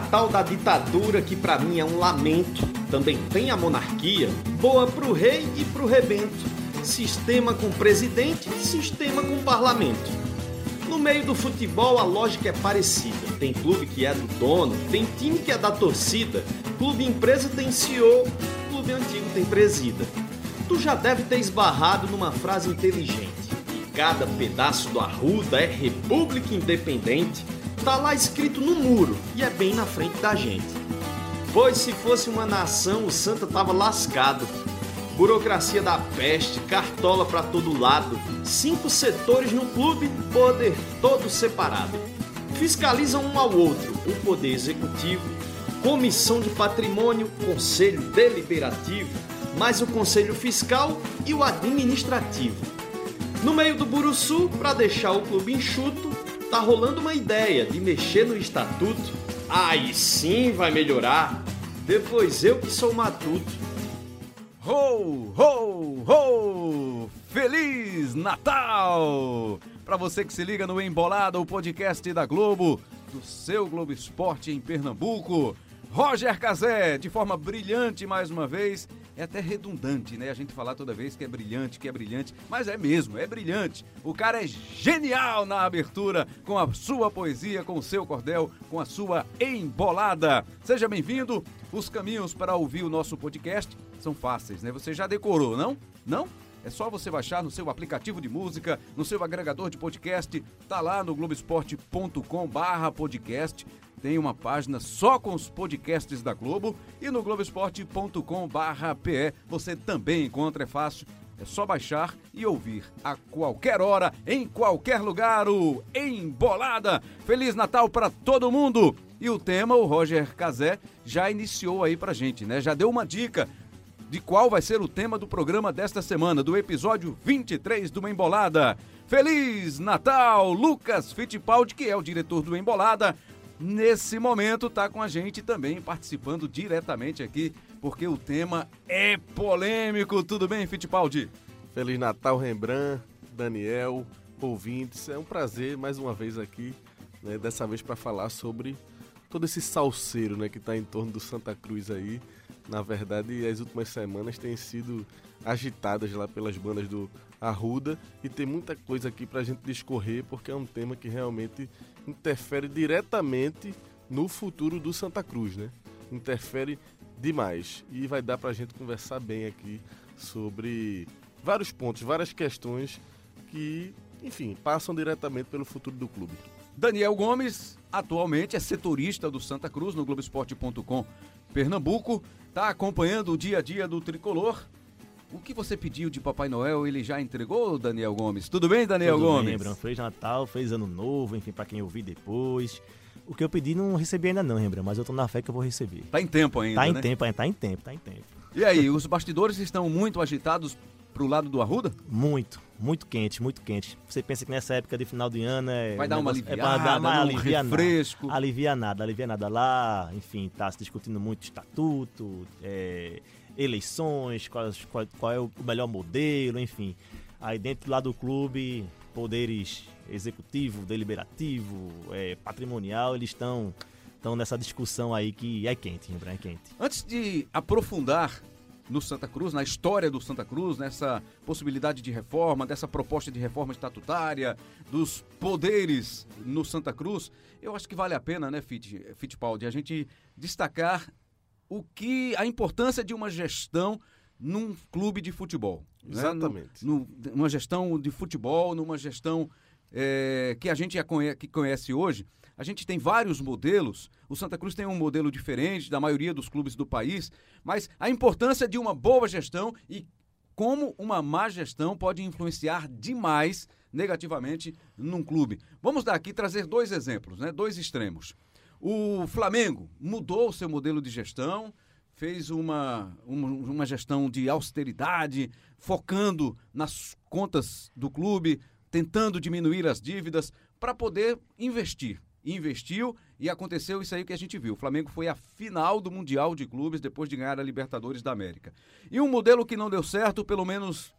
tal da ditadura que para mim é um lamento. Também tem a monarquia, boa pro rei e pro rebento. Sistema com presidente, sistema com parlamento. No meio do futebol a lógica é parecida. Tem clube que é do dono, tem time que é da torcida, clube empresa tem CEO, clube antigo tem presida. Tu já deve ter esbarrado numa frase inteligente. E cada pedaço do arruda é república independente. Tá lá escrito no muro e é bem na frente da gente. Pois se fosse uma nação, o Santa tava lascado. Burocracia da peste, cartola para todo lado, cinco setores no clube, poder todo separado. Fiscalizam um ao outro o poder executivo, comissão de patrimônio, conselho deliberativo, mais o conselho fiscal e o administrativo. No meio do Buruçu, para deixar o clube enxuto, tá rolando uma ideia de mexer no estatuto. Aí sim vai melhorar. Depois eu que sou matuto. Ho, ho, ho! Feliz Natal! Para você que se liga no Embolada, o podcast da Globo, do seu Globo Esporte em Pernambuco. Roger Cazé, de forma brilhante mais uma vez. É até redundante, né? A gente falar toda vez que é brilhante, que é brilhante, mas é mesmo, é brilhante. O cara é genial na abertura, com a sua poesia, com o seu cordel, com a sua embolada. Seja bem-vindo. Os caminhos para ouvir o nosso podcast são fáceis, né? Você já decorou, não? Não? É só você baixar no seu aplicativo de música, no seu agregador de podcast, tá lá no globesport.com/podcast. Tem uma página só com os podcasts da Globo e no globesport.com/pe você também encontra, é fácil. É só baixar e ouvir a qualquer hora, em qualquer lugar, o Embolada. Feliz Natal para todo mundo! E o tema, o Roger Cazé já iniciou aí pra gente, né? Já deu uma dica de qual vai ser o tema do programa desta semana, do episódio 23 do Embolada. Feliz Natal! Lucas Fittipaldi, que é o diretor do Embolada, nesse momento está com a gente também, participando diretamente aqui, porque o tema é polêmico. Tudo bem, Fittipaldi? Feliz Natal, Rembrandt, Daniel, ouvintes. É um prazer mais uma vez aqui, né, dessa vez para falar sobre todo esse salseiro né, que está em torno do Santa Cruz aí. Na verdade, as últimas semanas têm sido agitadas lá pelas bandas do Arruda e tem muita coisa aqui para a gente discorrer porque é um tema que realmente interfere diretamente no futuro do Santa Cruz, né? Interfere demais e vai dar para a gente conversar bem aqui sobre vários pontos, várias questões que, enfim, passam diretamente pelo futuro do clube. Daniel Gomes, atualmente é setorista do Santa Cruz no Globoesporte.com Pernambuco está acompanhando o dia a dia do tricolor. O que você pediu de Papai Noel, ele já entregou, Daniel Gomes? Tudo bem, Daniel Tudo Gomes? Bem, Bruno. Feliz Natal, feliz Ano Novo, enfim, para quem ouvir depois. O que eu pedi não recebi ainda não, Rembrandt, mas eu tô na fé que eu vou receber. Tá em tempo ainda, Tá em né? tempo, tá em tempo, tá em tempo. E aí, os bastidores estão muito agitados pro lado do Arruda? Muito, muito quente, muito quente. Você pensa que nessa época de final de ano é... Vai dar uma negócio- aliviada, é pra dar, mas um alivia refresco. Nada, alivia nada, alivia nada. Lá, enfim, tá se discutindo muito estatuto, é, eleições, qual, qual, qual é o melhor modelo, enfim. Aí dentro lá do clube, poderes executivo, deliberativo, é, patrimonial, eles estão estão nessa discussão aí que é quente, é quente. Antes de aprofundar no Santa Cruz, na história do Santa Cruz, nessa possibilidade de reforma, dessa proposta de reforma estatutária, dos poderes no Santa Cruz, eu acho que vale a pena, né, Fit, Fittipaldi, a gente destacar o que a importância de uma gestão num clube de futebol. né? Exatamente. No, no- numa gestão de futebol, numa gestão é, que a gente já conhe- que conhece hoje. A gente tem vários modelos. O Santa Cruz tem um modelo diferente da maioria dos clubes do país, mas a importância de uma boa gestão e como uma má gestão pode influenciar demais negativamente num clube. Vamos dar aqui trazer dois exemplos, né? Dois extremos. O Flamengo mudou o seu modelo de gestão, fez uma, uma, uma gestão de austeridade, focando nas contas do clube, tentando diminuir as dívidas para poder investir. Investiu e aconteceu isso aí que a gente viu. O Flamengo foi à final do Mundial de Clubes depois de ganhar a Libertadores da América. E um modelo que não deu certo, pelo menos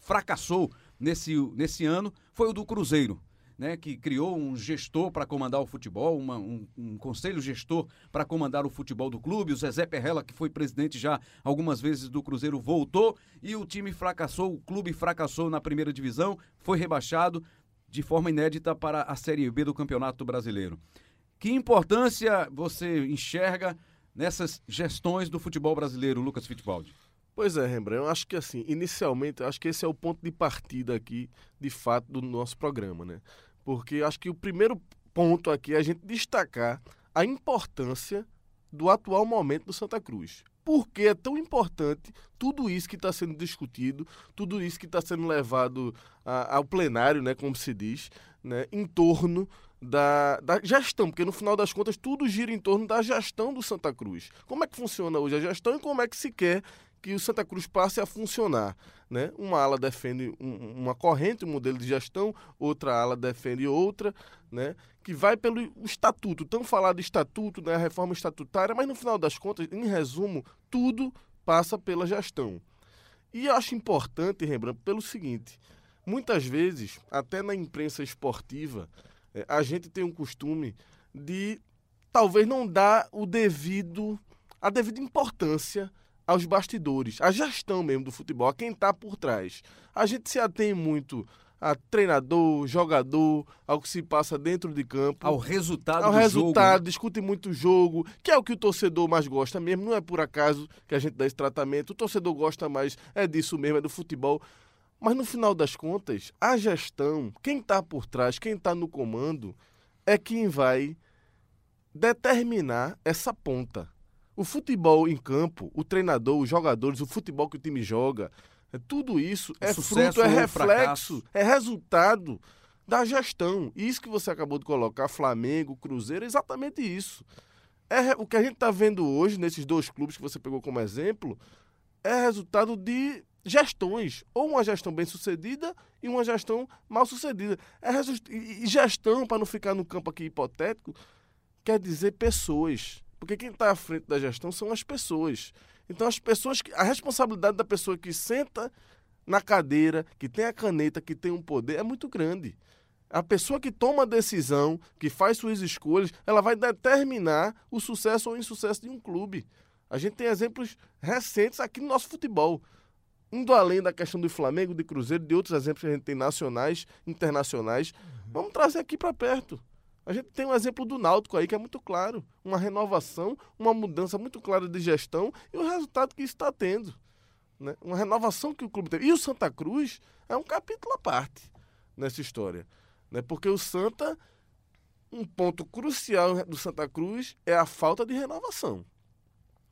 fracassou nesse, nesse ano, foi o do Cruzeiro. Né, que criou um gestor para comandar o futebol, uma, um, um, conselho gestor para comandar o futebol do clube. O Zezé Perrella, que foi presidente já algumas vezes do Cruzeiro, voltou e o time fracassou, o clube fracassou na primeira divisão, foi rebaixado de forma inédita para a Série B do Campeonato Brasileiro. Que importância você enxerga nessas gestões do futebol brasileiro, Lucas Fittipaldi? Pois é, Rembrandt, eu acho que assim, inicialmente, acho que esse é o ponto de partida aqui, de fato, do nosso programa, né? Porque acho que o primeiro ponto aqui é a gente destacar a importância do atual momento do Santa Cruz. Por que é tão importante tudo isso que está sendo discutido, tudo isso que está sendo levado a, ao plenário, né, como se diz, né, em torno da, da gestão, porque no final das contas tudo gira em torno da gestão do Santa Cruz. Como é que funciona hoje a gestão e como é que se quer que o Santa Cruz passe a funcionar. Né? Uma ala defende um, uma corrente, um modelo de gestão, outra ala defende outra, né? que vai pelo estatuto, tão falado estatuto, né? a reforma estatutária, mas no final das contas, em resumo, tudo passa pela gestão. E eu acho importante, Rembrandt, pelo seguinte: muitas vezes, até na imprensa esportiva, é, a gente tem um costume de talvez não dar o devido, a devida importância aos bastidores, à gestão mesmo do futebol, a quem está por trás. A gente se atém muito a treinador, jogador, ao que se passa dentro de campo. Ao resultado ao do resultado, jogo. Né? discute muito o jogo, que é o que o torcedor mais gosta mesmo. Não é por acaso que a gente dá esse tratamento. O torcedor gosta mais, é disso mesmo, é do futebol. Mas no final das contas, a gestão, quem está por trás, quem está no comando, é quem vai determinar essa ponta. O futebol em campo, o treinador, os jogadores, o futebol que o time joga, é tudo isso o é fruto, é reflexo, é resultado da gestão. Isso que você acabou de colocar, Flamengo, Cruzeiro, é exatamente isso. É, o que a gente está vendo hoje nesses dois clubes que você pegou como exemplo é resultado de gestões, ou uma gestão bem sucedida e uma gestão mal sucedida. É e gestão, para não ficar no campo aqui hipotético, quer dizer pessoas. Porque quem está à frente da gestão são as pessoas. Então, as pessoas, a responsabilidade da pessoa que senta na cadeira, que tem a caneta, que tem um poder, é muito grande. A pessoa que toma a decisão, que faz suas escolhas, ela vai determinar o sucesso ou o insucesso de um clube. A gente tem exemplos recentes aqui no nosso futebol. Indo além da questão do Flamengo, de Cruzeiro, de outros exemplos que a gente tem nacionais, internacionais, vamos trazer aqui para perto. A gente tem um exemplo do Náutico aí que é muito claro. Uma renovação, uma mudança muito clara de gestão e o resultado que está tendo. Né? Uma renovação que o clube teve. E o Santa Cruz é um capítulo à parte nessa história. Né? Porque o Santa, um ponto crucial do Santa Cruz é a falta de renovação.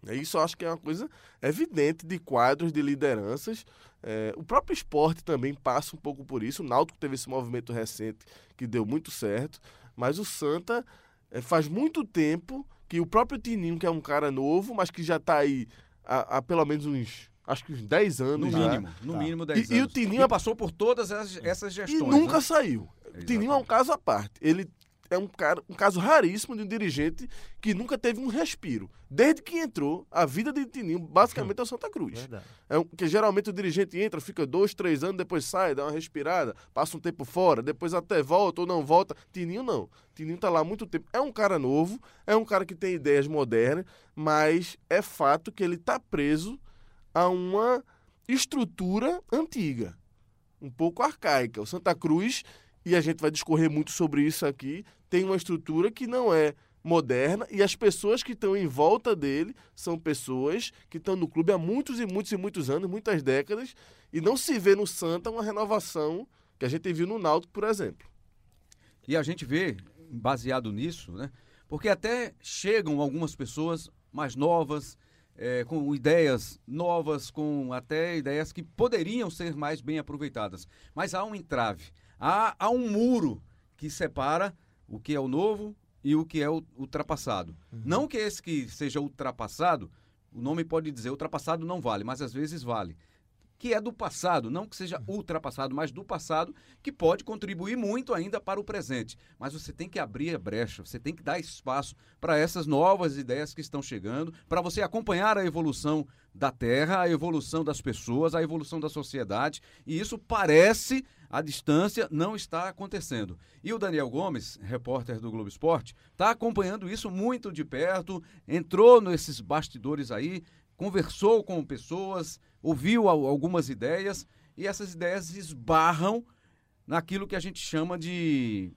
É isso eu acho que é uma coisa evidente de quadros, de lideranças. É, o próprio esporte também passa um pouco por isso. O Náutico teve esse movimento recente que deu muito certo. Mas o Santa é, faz muito tempo que o próprio Tininho, que é um cara novo, mas que já está aí há, há, pelo menos uns. Acho que uns 10 anos. No mínimo, no tá. mínimo 10 e, anos. E o Tininho e passou por todas essas, essas gestões. E nunca né? saiu. O Tininho é um caso à parte. Ele é um, cara, um caso raríssimo de um dirigente que nunca teve um respiro. Desde que entrou, a vida de Tininho basicamente é o Santa Cruz. Verdade. É um, que geralmente o dirigente entra, fica dois, três anos, depois sai, dá uma respirada, passa um tempo fora, depois até volta ou não volta. Tininho não. Tininho tá lá há muito tempo. É um cara novo, é um cara que tem ideias modernas, mas é fato que ele tá preso a uma estrutura antiga, um pouco arcaica. O Santa Cruz e a gente vai discorrer muito sobre isso aqui, tem uma estrutura que não é moderna e as pessoas que estão em volta dele são pessoas que estão no clube há muitos e muitos e muitos anos, muitas décadas, e não se vê no Santa uma renovação que a gente viu no Náutico, por exemplo. E a gente vê, baseado nisso, né? Porque até chegam algumas pessoas mais novas, é, com ideias novas, com até ideias que poderiam ser mais bem aproveitadas. Mas há um entrave há, há um muro que separa o que é o novo e o que é o ultrapassado. Uhum. Não que esse que seja ultrapassado, o nome pode dizer ultrapassado não vale, mas às vezes vale. Que é do passado, não que seja ultrapassado, mas do passado, que pode contribuir muito ainda para o presente. Mas você tem que abrir a brecha, você tem que dar espaço para essas novas ideias que estão chegando, para você acompanhar a evolução da Terra, a evolução das pessoas, a evolução da sociedade, e isso parece a distância não está acontecendo. E o Daniel Gomes, repórter do Globo Esporte, está acompanhando isso muito de perto, entrou nesses bastidores aí, conversou com pessoas, ouviu algumas ideias e essas ideias esbarram naquilo que a gente chama de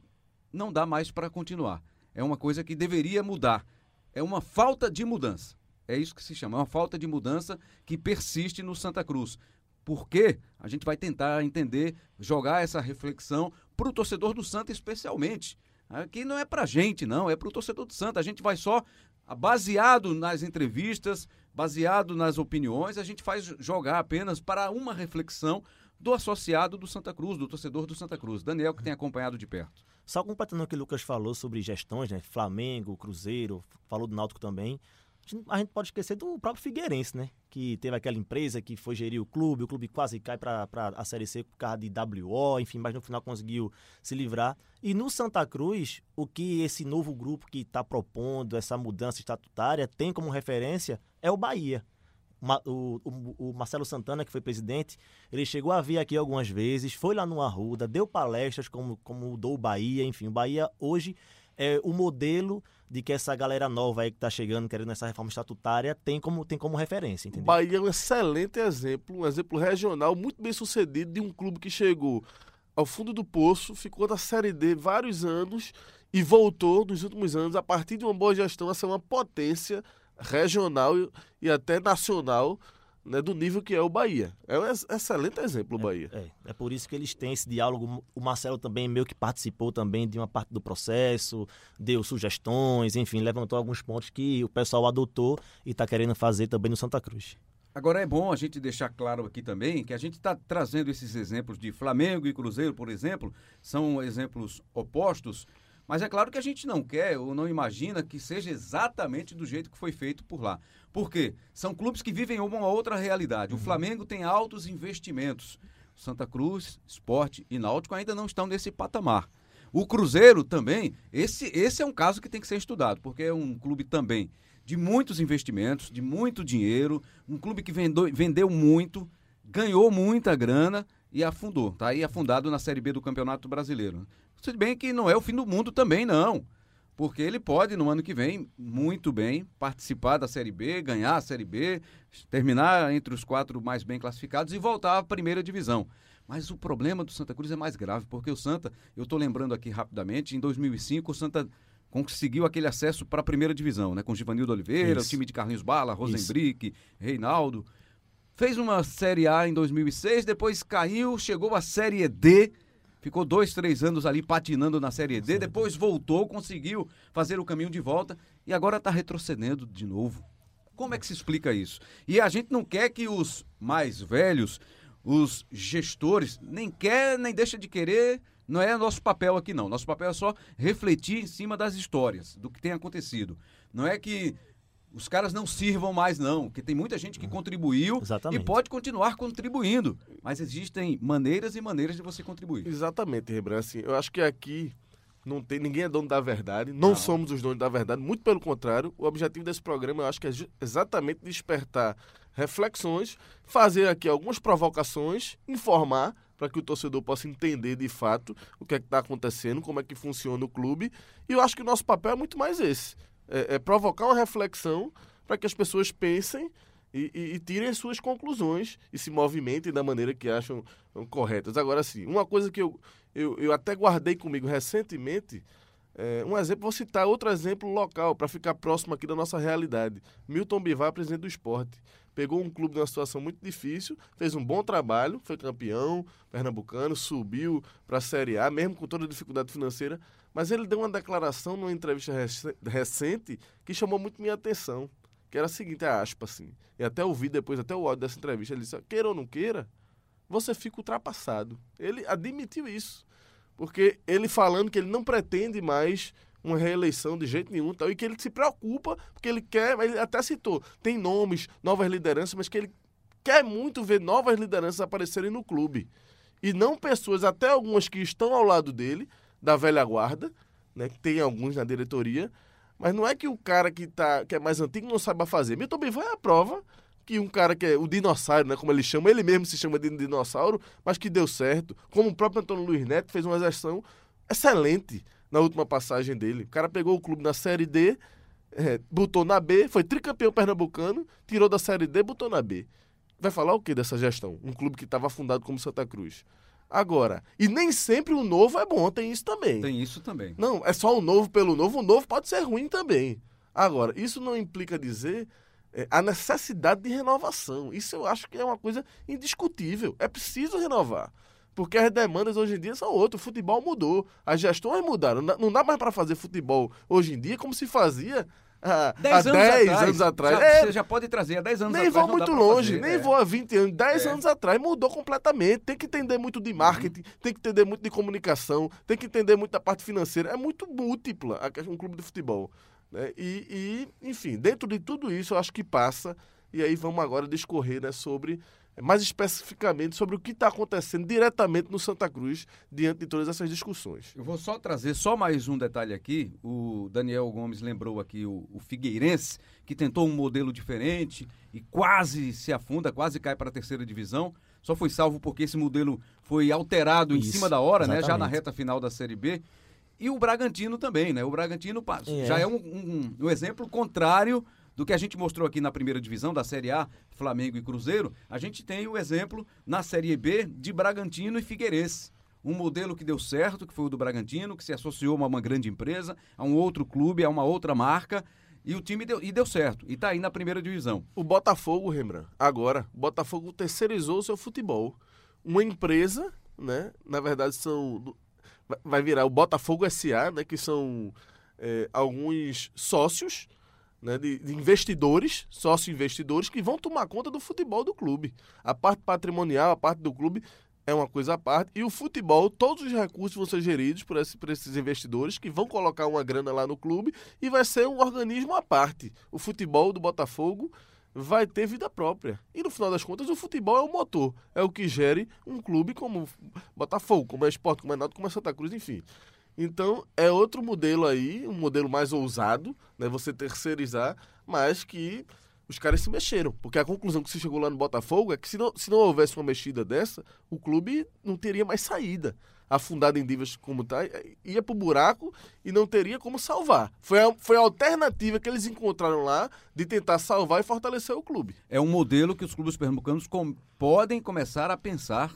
não dá mais para continuar. É uma coisa que deveria mudar. É uma falta de mudança. É isso que se chama, é uma falta de mudança que persiste no Santa Cruz. Por quê? A gente vai tentar entender, jogar essa reflexão para o torcedor do Santa especialmente. Aqui não é para gente, não, é para o torcedor do Santa. A gente vai só, baseado nas entrevistas, baseado nas opiniões, a gente faz jogar apenas para uma reflexão do associado do Santa Cruz, do torcedor do Santa Cruz. Daniel, que tem acompanhado de perto. Só completando o que o Lucas falou sobre gestões, né? Flamengo, Cruzeiro, falou do Náutico também. A gente pode esquecer do próprio Figueirense, né? Que teve aquela empresa que foi gerir o clube, o clube quase cai para a Série C por causa de WO, enfim, mas no final conseguiu se livrar. E no Santa Cruz, o que esse novo grupo que está propondo essa mudança estatutária tem como referência é o Bahia. O, o, o, Marcelo Santana, que foi presidente, ele chegou a vir aqui algumas vezes, foi lá no Arruda, deu palestras como, como mudou o Bahia, enfim, o Bahia hoje é o modelo de que essa galera nova aí que está chegando, querendo essa reforma estatutária, tem como, tem como referência, entendeu? Bahia é um excelente exemplo, um exemplo regional muito bem sucedido de um clube que chegou ao fundo do poço, ficou na Série D vários anos e voltou nos últimos anos, a partir de uma boa gestão, a ser uma potência regional e até nacional né, do nível que é o Bahia. É um excelente exemplo o Bahia. É, é, é, por isso que eles têm esse diálogo. O Marcelo também meio que participou também de uma parte do processo, deu sugestões, enfim, levantou alguns pontos que o pessoal adotou e está querendo fazer também no Santa Cruz. Agora é bom a gente deixar claro aqui também que a gente está trazendo esses exemplos de Flamengo e Cruzeiro, por exemplo, são exemplos opostos, mas é claro que a gente não quer ou não imagina que seja exatamente do jeito que foi feito por lá. Por quê? São clubes que vivem uma outra realidade. O uhum. Flamengo tem altos investimentos. Santa Cruz, Esporte e Náutico ainda não estão nesse patamar. O Cruzeiro também, esse, esse é um caso que tem que ser estudado, porque é um clube também de muitos investimentos, de muito dinheiro, um clube que vendeu, vendeu muito, ganhou muita grana e afundou. Está aí afundado na Série B do Campeonato Brasileiro. Se bem que não é o fim do mundo também, não. Porque ele pode, no ano que vem, muito bem, participar da Série B, ganhar a Série B, terminar entre os quatro mais bem classificados e voltar à primeira divisão. Mas o problema do Santa Cruz é mais grave, porque o Santa, eu estou lembrando aqui rapidamente, em 2005 o Santa conseguiu aquele acesso para a primeira divisão, né? Com Givanildo Oliveira, Isso. o time de Carlinhos Bala, Rosenbrick, Reinaldo. Fez uma Série A em 2006, depois caiu, chegou à Série D ficou dois, três anos ali patinando na Série D, depois voltou, conseguiu fazer o caminho de volta e agora está retrocedendo de novo. Como é que se explica isso? E a gente não quer que os mais velhos, os gestores, nem quer nem deixa de querer, não é nosso papel aqui não. Nosso papel é só refletir em cima das histórias, do que tem acontecido. Não é que os caras não sirvam mais, não, porque tem muita gente que contribuiu Exatamente. e pode continuar contribuindo. Mas existem maneiras e maneiras de você contribuir. Exatamente, Rebran. Assim, eu acho que aqui não tem ninguém é dono da verdade, não, não, somos os donos da verdade, muito pelo contrário. O objetivo desse programa eu acho que é exatamente despertar reflexões, fazer aqui algumas provocações, informar para que o torcedor possa entender de fato o que é que está acontecendo, como é que funciona o clube. E eu acho que o nosso papel é muito mais esse é, é provocar uma reflexão para que as pessoas pensem e, e, e, tirem as suas conclusões e se movimentem da maneira que acham corretas. Agora, sim, uma coisa que eu, eu, eu até guardei comigo recentemente, é, um exemplo, vou citar outro exemplo local, para ficar próximo aqui da nossa realidade. Milton Bivar, presidente do esporte. Pegou um clube numa situação muito difícil, fez um bom trabalho, foi campeão pernambucano, subiu para a Série A, mesmo com toda a dificuldade financeira, mas ele deu uma declaração numa entrevista recente que chamou muito minha atenção. Que era a seguinte, a aspa, assim. E até ouvi depois, até o áudio dessa entrevista, ele disse, queira ou não queira, você fica ultrapassado. Ele admitiu isso. Porque ele falando que ele não pretende mais uma reeleição de jeito nenhum tal, e que ele se preocupa, porque ele quer, ele até citou, tem nomes, novas lideranças, mas que ele quer muito ver novas lideranças aparecerem no clube. E não pessoas, até algumas que estão ao lado dele, da velha guarda, né? Que tem alguns na diretoria. Mas não é que o cara que, tá, que é mais antigo não saiba fazer. Milton Bivar é a prova que um cara que é o dinossauro, né, como ele chama, ele mesmo se chama de dinossauro, mas que deu certo. Como o próprio Antônio Luiz Neto fez uma gestão excelente na última passagem dele. O cara pegou o clube na Série D, é, botou na B, foi tricampeão pernambucano, tirou da Série D, botou na B. Vai falar o que dessa gestão? Um clube que estava fundado como Santa Cruz. Agora, e nem sempre o novo é bom, tem isso também. Tem isso também. Não, é só o novo pelo novo, o novo pode ser ruim também. Agora, isso não implica dizer é, a necessidade de renovação. Isso eu acho que é uma coisa indiscutível. É preciso renovar. Porque as demandas hoje em dia são outras. O futebol mudou. As gestões mudaram. Não dá mais para fazer futebol hoje em dia como se fazia há 10 anos, atrás. anos atrás. Já, é, você já pode trazer há 10 anos nem atrás. Nem vou muito longe, fazer, nem é. vou há 20 anos. 10 é. anos atrás mudou completamente. Tem que entender muito de marketing, uhum. tem que entender muito de comunicação, tem que entender muito da parte financeira. É muito múltipla um clube de futebol. Né? E, e, enfim, dentro de tudo isso, eu acho que passa. E aí vamos agora discorrer né, sobre mais especificamente sobre o que está acontecendo diretamente no Santa Cruz diante de todas essas discussões. Eu vou só trazer só mais um detalhe aqui. O Daniel Gomes lembrou aqui o, o Figueirense, que tentou um modelo diferente e quase se afunda, quase cai para a terceira divisão. Só foi salvo porque esse modelo foi alterado Isso, em cima da hora, né? Já na reta final da Série B. E o Bragantino também, né? O Bragantino é. já é um, um, um exemplo contrário do que a gente mostrou aqui na primeira divisão da Série A, Flamengo e Cruzeiro, a gente tem o exemplo na Série B de Bragantino e Figueirense. Um modelo que deu certo, que foi o do Bragantino, que se associou a uma grande empresa, a um outro clube, a uma outra marca. E o time deu, e deu certo. E está aí na primeira divisão. O Botafogo, Rembrandt, agora, o Botafogo terceirizou o seu futebol. Uma empresa, né? Na verdade, são. Vai virar o Botafogo SA, né? Que são é, alguns sócios né, de, de, investidores, sócio-investidores, que vão tomar conta do futebol do clube. A parte patrimonial, a parte do clube é uma coisa à parte. E o futebol, todos os recursos vão ser geridos por, esse, por esses investidores que vão colocar uma grana lá no clube e vai ser um organismo à parte. O futebol do Botafogo vai ter vida própria. E no final das contas, o futebol é o motor, é o que gere um clube como Botafogo, como é Esporte, como é Náutico, como é Santa Cruz, enfim. Então, é outro modelo aí, um modelo mais ousado, né? Você terceirizar, mas que os caras se mexeram. Porque a conclusão que se chegou lá no Botafogo é que se não, se não houvesse uma mexida dessa, o clube não teria mais saída. Afundado em dívidas como está, ia pro buraco e não teria como salvar. Foi a, foi a alternativa que eles encontraram lá de tentar salvar e fortalecer o clube. É um modelo que os clubes pernambucanos com, podem começar a pensar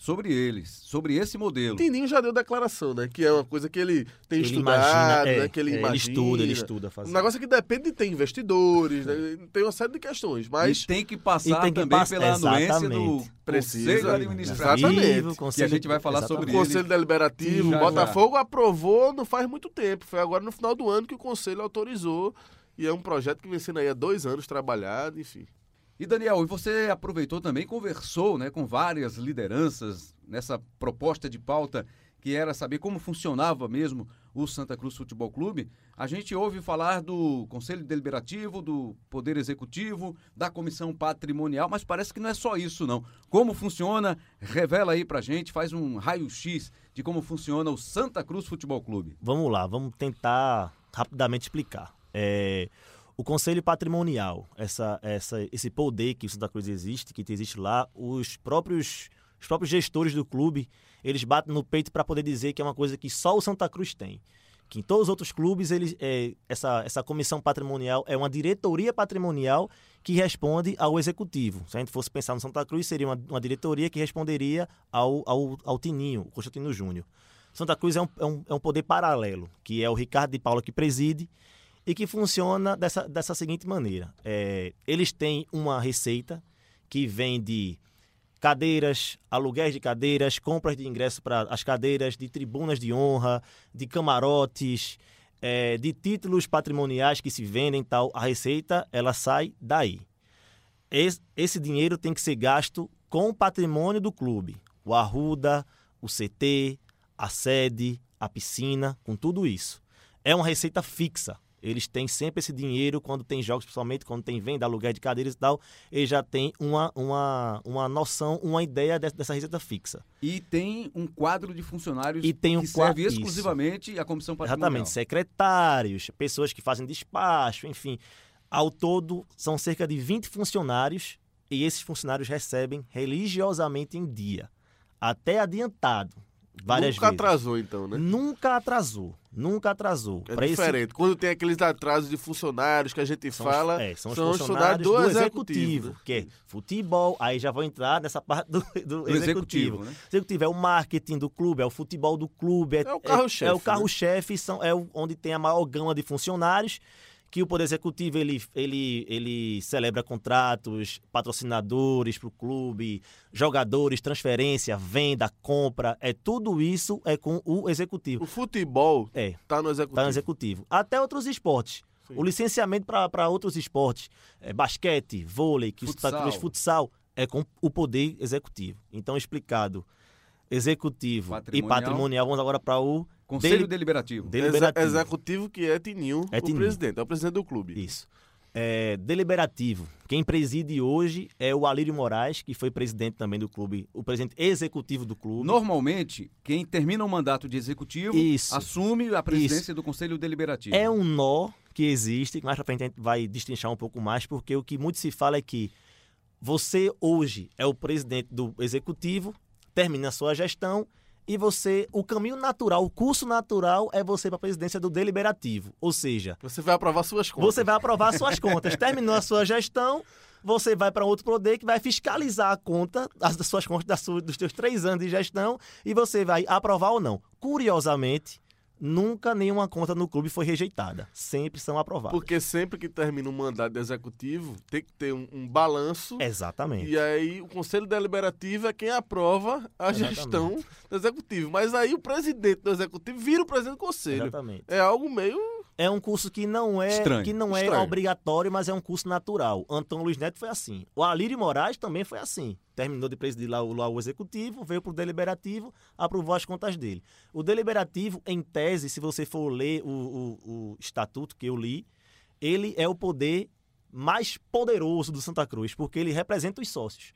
sobre eles, sobre esse modelo. Tininho já deu declaração, né? Que é uma coisa que ele tem ele estudado, imagina, né? É, que ele é, imagina. Ele estuda, ele estuda fazer. Um negócio que depende de ter investidores, né? tem uma série de questões, mas... E tem que passar tem que também pela exatamente. anuência do Precisa, Conselho Administrativo, exatamente. Conselho, que a gente vai falar exatamente. sobre o Conselho Deliberativo, o Botafogo já. aprovou não faz muito tempo, foi agora no final do ano que o Conselho autorizou, e é um projeto que vem sendo aí há dois anos trabalhado, enfim. E Daniel, você aproveitou também, conversou né, com várias lideranças nessa proposta de pauta que era saber como funcionava mesmo o Santa Cruz Futebol Clube. A gente ouve falar do Conselho Deliberativo, do Poder Executivo, da Comissão Patrimonial, mas parece que não é só isso, não. Como funciona? Revela aí pra gente, faz um raio-x de como funciona o Santa Cruz Futebol Clube. Vamos lá, vamos tentar rapidamente explicar. É, o Conselho Patrimonial, essa, essa, esse poder que o Santa Cruz existe, que existe lá, os próprios, os próprios gestores do clube, eles batem no peito para poder dizer que é uma coisa que só o Santa Cruz tem. Que em todos os outros clubes, eles, é, essa, essa comissão patrimonial é uma diretoria patrimonial que responde ao executivo. Se a gente fosse pensar no Santa Cruz, seria uma, uma diretoria que responderia ao, ao, ao Tininho, o Constantino Júnior. Santa Cruz é um, é, um, é um poder paralelo, que é o Ricardo de Paula que preside, e que funciona dessa, dessa seguinte maneira. É, eles têm uma receita que vem de cadeiras, aluguéis de cadeiras, compras de ingresso para as cadeiras, de tribunas de honra, de camarotes, é, de títulos patrimoniais que se vendem tal. A receita ela sai daí. Esse, esse dinheiro tem que ser gasto com o patrimônio do clube. O arruda, o CT, a sede, a piscina, com tudo isso. É uma receita fixa Eles têm sempre esse dinheiro quando tem jogos, principalmente quando tem venda, aluguel de cadeiras e tal. Eles já têm uma, uma, uma noção, uma ideia de- dessa receita fixa. E tem um quadro de funcionários E tem um que serve isso. exclusivamente à comissão patrimonial. Exatamente, secretários, pessoas que fazem despacho, enfim. Ao todo, são cerca de 20 funcionários e esses funcionários recebem religiosamente em dia. Até adiantado, várias Nunca vezes. atrasou, então, né? Nunca atrasou, nunca atrasou. É Pra esse- diferente. Quando tem aqueles atrasos de funcionários que a gente São os- fala, é, são os são os funcionários funcionários do do executivo, executivo, né? que é futebol, aí já vou entrar nessa parte do, do Do executivo. executivo, né? executivo é o marketing do clube, é o futebol do clube, é, É o carro-chefe, é, o né? carro-chefe, são é onde tem a maior gama de funcionários que o poder executivo ele, ele, ele celebra contratos, patrocinadores para o clube, jogadores, transferência, venda, compra, é tudo isso é com o executivo. O futebol É, tá no executivo. Está no executivo. Até outros esportes. Sim. O licenciamento para outros esportes, é, basquete, vôlei, que Futsal. futsal. futsal, é com o poder executivo. Então, explicado, executivo e Patrimonial. patrimonial, vamos agora para o Conselho deli- Deliberativo. deliberativo. Exe- executivo que é Tininho, É o Tininho. presidente, é o presidente do clube. Isso. É, deliberativo. Quem preside hoje é o Alírio Moraes, que foi presidente também do clube, o presidente executivo do clube. Normalmente, quem termina o mandato de executivo Isso. assume a presidência do Conselho Deliberativo. É um nó que existe, que mais pra frente a gente vai destrinchar um pouco mais, porque o que muito se fala é que você hoje é o presidente do executivo, termina a sua gestão e você, o caminho natural, o curso natural é você para a presidência do deliberativo. Ou seja, Você vai aprovar suas contas. você vai aprovar suas contas. Terminou a sua gestão, você vai para outro poder que vai fiscalizar a conta, as das suas contas das suas- dos seus três anos de gestão, e você vai aprovar ou não. Curiosamente, nunca nenhuma conta no clube foi rejeitada. Sempre são aprovadas. Porque sempre que termina um mandato executivo, tem que ter um, um balanço. Exatamente. E aí o Conselho Deliberativo é quem aprova a Exatamente. gestão do executivo. Mas aí o presidente do executivo vira o presidente do conselho. Exatamente. É algo meio. É um curso que não é Estranho. que não é Estranho. obrigatório, mas é um curso natural. Antônio Luiz Neto foi assim. O Alírio Moraes também foi assim. Terminou de presidir lá, o- lá o executivo, veio para o deliberativo, aprovou as contas dele. O deliberativo, em tese, se você for ler o, o- o estatuto que eu li, ele é o poder mais poderoso do Santa Cruz, porque ele representa os sócios.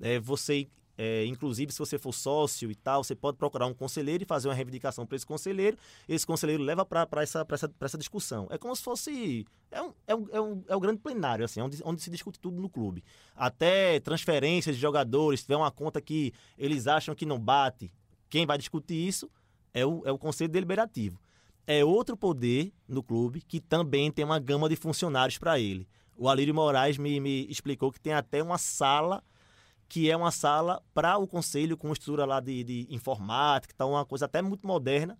É, você, é, inclusive, se você for sócio e tal, você pode procurar um conselheiro e fazer uma reivindicação para esse conselheiro. Esse conselheiro leva para essa, essa, essa discussão. É como se fosse. É um, é um, é um, é um grande plenário, assim, onde, onde se discute tudo no clube. Até transferências de jogadores, se tiver uma conta que eles acham que não bate, quem vai discutir isso é o, é o conselho deliberativo. É outro poder no clube que também tem uma gama de funcionários para ele. O Alírio Moraes me, me explicou que tem até uma sala que é uma sala para o conselho com estrutura lá de, de informática, tá uma coisa até muito moderna.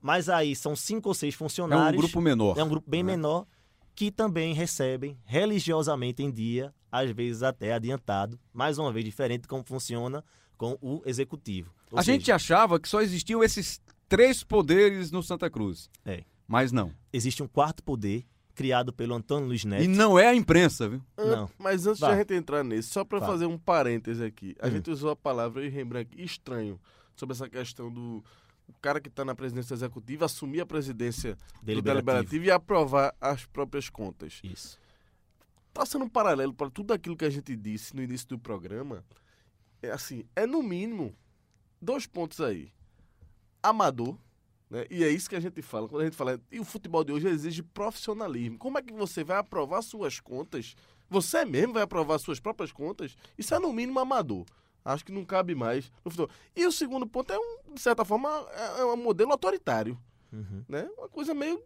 Mas aí são cinco ou seis É um funcionários. grupo menor. É um grupo bem né? menor que também recebem religiosamente em dia, às vezes até adiantado, mais uma vez diferente de como funciona com o executivo. Ou A seja, gente achava que só existiam esses três poderes no Santa Cruz. É. Mas não. existe um quarto poder criado pelo Antônio Luiz Neto. E não é a imprensa, viu? An- Não. Mas antes Vá. de a gente entrar nisso, só para fazer um parêntese aqui. A Hum. gente usou a palavra, eu e Rembrandt, aqui, estranho, sobre essa questão do o cara que está na presidência executiva assumir a presidência do Deliberativo. deliberativo e aprovar as próprias contas. Isso. Traçando um paralelo para tudo aquilo que a gente disse no início do programa, é assim, é no mínimo dois pontos aí. Amador, né? E é isso que a gente fala. Quando a gente fala, e o futebol de hoje exige profissionalismo. Como é que você vai aprovar suas contas? Você mesmo vai aprovar suas próprias contas? Isso é no mínimo amador. Acho que não cabe mais no futebol. E o segundo ponto é, um, de certa forma, é é um modelo autoritário Uhum. né? Uma coisa meio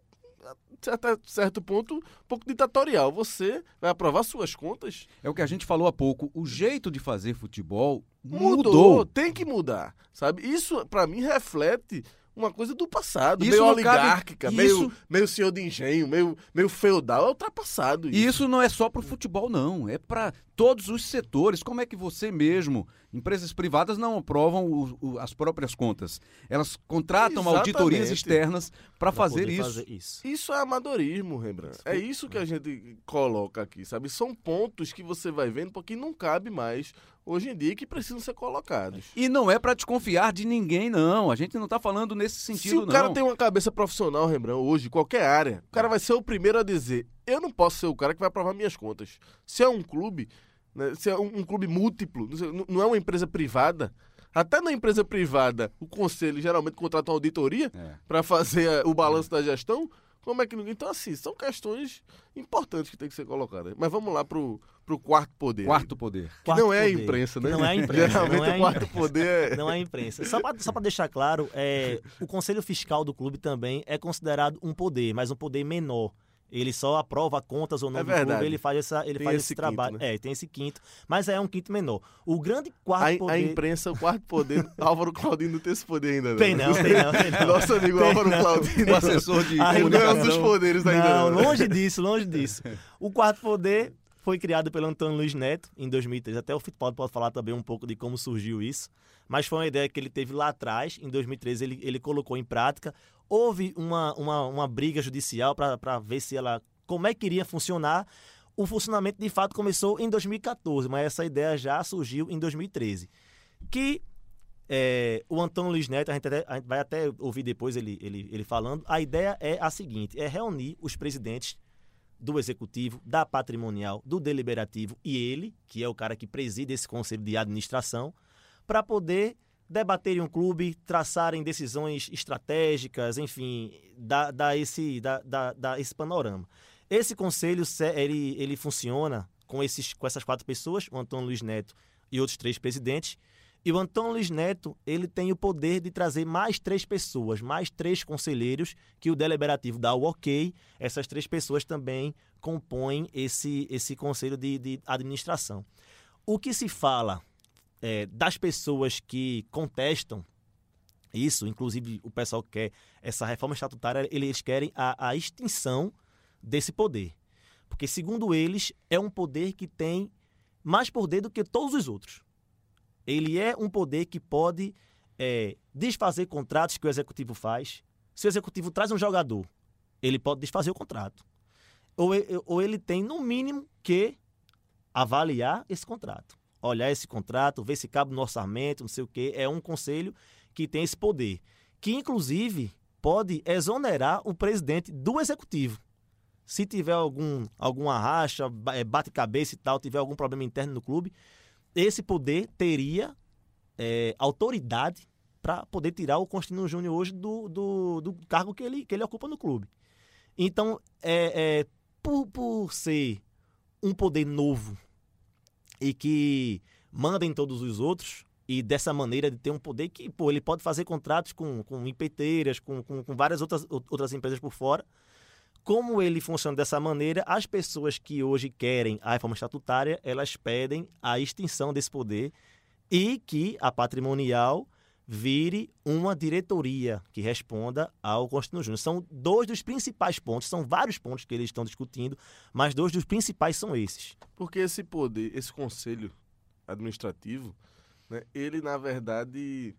até certo ponto um pouco ditatorial. Você vai aprovar suas contas? É o que a gente falou há pouco. O jeito de fazer futebol Mudou, mudou. tem que mudar, sabe? Isso pra mim reflete uma coisa do passado, Isso meio não cabe- oligárquica, isso- meio meio senhor de engenho, meio meio feudal, é ultrapassado. E isso não é só pro futebol, não. É para todos os setores. Como é que você mesmo, empresas privadas não aprovam o, o, as próprias contas? Elas contratam Exatamente. auditorias externas para fazer fazer isso. Isso é amadorismo, Rembrandt. É isso que a gente coloca aqui, sabe? São pontos que você vai vendo porque não cabe mais hoje em dia que precisam ser colocados. E não é para desconfiar de ninguém, não. A gente não está falando nesse Se sentido, o cara não. tem uma cabeça profissional, Rembrandt, hoje, qualquer área, o cara vai ser o primeiro a dizer: eu não posso ser o cara que vai aprovar minhas contas. Se é um clube, né, se é um, um clube múltiplo, não não- é uma empresa privada. Até na empresa privada, o conselho geralmente contrata uma auditoria É. para fazer o balanço da gestão. Como é que não- Então, assim, são questões importantes que tem que ser colocadas. Mas vamos lá pro, pro quarto poder. Quarto poder. Que Quarto não é a poder. imprensa, né? Que não é a imprensa, Geralmente não é a o quarto poder é. Não é a imprensa. Só para só pra deixar claro, é, o conselho fiscal do clube também é considerado um poder, mas um poder menor. Ele só aprova contas ou não É do verdade. clube, ele faz, essa, ele Tem faz esse esse, quinto, trabalho. né? É, tem esse quinto, mas é um quinto menor. O grande quarto A, poder. a imprensa, o quarto poder, Álvaro Claudino não tem esse poder ainda. Não. Tem não, tem não, tem não. Nosso amigo Tem Álvaro não. Claudino, assessor de não é um dos comunicação. poderes ainda. Não, Não, longe disso, longe disso. O quarto poder foi criado pelo Antônio Luiz Neto em 2003. Até o futebol pode falar também um pouco de como surgiu isso. Mas foi uma ideia que ele teve lá atrás. Em 2013 ele, ele colocou em prática. Houve uma, uma, uma briga judicial para ver se ela como é que iria funcionar. O funcionamento de fato começou em 2014, mas essa ideia já surgiu em 2013. Que é, o Antônio Luiz Neto, a gente, até- a gente vai até ouvir depois ele, ele, ele falando, a ideia é a seguinte: é reunir os presidentes do executivo, da patrimonial, do deliberativo e ele, que é o cara que preside esse conselho de administração, para poder debaterem um clube, traçarem decisões estratégicas, enfim, dar, dar esse, dar, dar, dar esse panorama. Esse conselho se- ele, ele funciona com, esses, com essas quatro pessoas, o Antônio Luiz Neto e outros três presidentes. E o Antônio Luiz Neto, ele tem o poder de trazer mais três pessoas, mais três conselheiros, que o deliberativo dá o ok. Essas três pessoas também compõem esse, esse conselho de, de administração. O que se fala é, das pessoas que contestam isso, inclusive o pessoal que quer essa reforma estatutária, eles querem a, a extinção desse poder. Porque, segundo eles, é um poder que tem mais poder do que todos os outros. Ele é um poder que pode é, desfazer contratos que o executivo faz. Se o executivo traz um jogador, ele pode desfazer o contrato. Ou, ou ele tem, no mínimo, que avaliar esse contrato. Olhar esse contrato, ver se cabe no orçamento, não sei o quê. É um conselho que tem esse poder. Que, inclusive, pode exonerar o presidente do executivo. Se tiver algum, alguma racha, eh, bate-cabeça e tal, tiver algum problema interno no clube, esse poder teria eh, autoridade para poder tirar o Constantino Júnior hoje do, do, do cargo que ele, que ele ocupa no clube. Então, é, é, por, por ser um poder novo e que manda em todos os outros, e dessa maneira de ter um poder que, pô, ele pode fazer contratos com, com empeiteiras, com, com, com várias outras, outras empresas por fora. Como ele funciona dessa maneira, as pessoas que hoje querem a reforma estatutária, elas pedem a extinção desse poder e que a patrimonial vire uma diretoria que responda ao Constantino Júnior. São dois dos principais pontos, são vários pontos que eles estão discutindo, mas dois dos principais são esses. Porque esse poder, esse conselho administrativo, né, ele na verdade,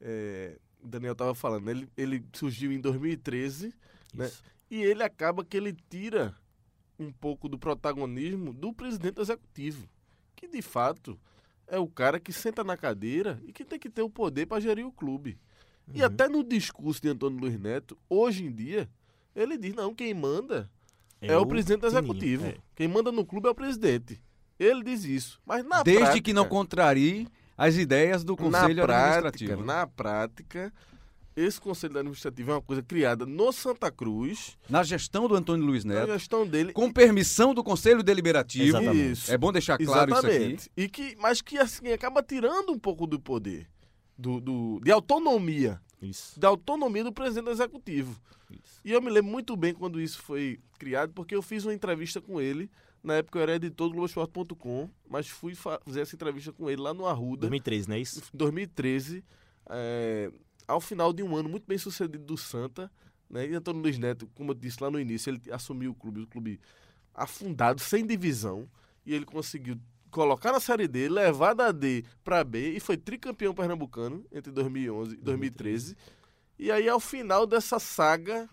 é, o Daniel estava falando, ele, ele surgiu em 2013 Né? E ele acaba que ele tira um pouco do protagonismo do presidente executivo, que de fato é o cara que senta na cadeira e que tem que ter o poder para gerir o clube. E Uhum. até no discurso de Antônio Luiz Neto, hoje em dia, ele diz: não, quem manda é, o, presidente do Tininho, executivo. é. Quem manda no clube é o presidente. Ele diz isso. Mas na Desde prática, que não contrarie as ideias do Conselho na prática, Administrativo. na prática, esse conselho administrativo é uma coisa criada no Santa Cruz, Na gestão do Antônio Luiz na Neto, gestão dele. com permissão do Conselho Deliberativo. Exatamente. Isso. É bom deixar claro isso aqui. Exatamente. E que, mas que assim acaba tirando um pouco do poder, do, do- de autonomia, Isso. da autonomia do presidente do executivo. isso. E eu me lembro muito bem quando isso foi criado, porque eu fiz uma entrevista com ele. Na época eu era editor do Globoesporte.com, mas fui fa- fazer essa entrevista com ele lá no Arruda. 2013, não é isso? 2013, é, ao final de um ano muito bem sucedido do Santa, né? E Antônio Luiz Neto, como eu disse lá no início, ele assumiu o clube, o clube afundado, sem divisão, e ele conseguiu colocar na Série D, levar da D para B e foi tricampeão pernambucano entre 2011 e 2013. E aí, ao final dessa saga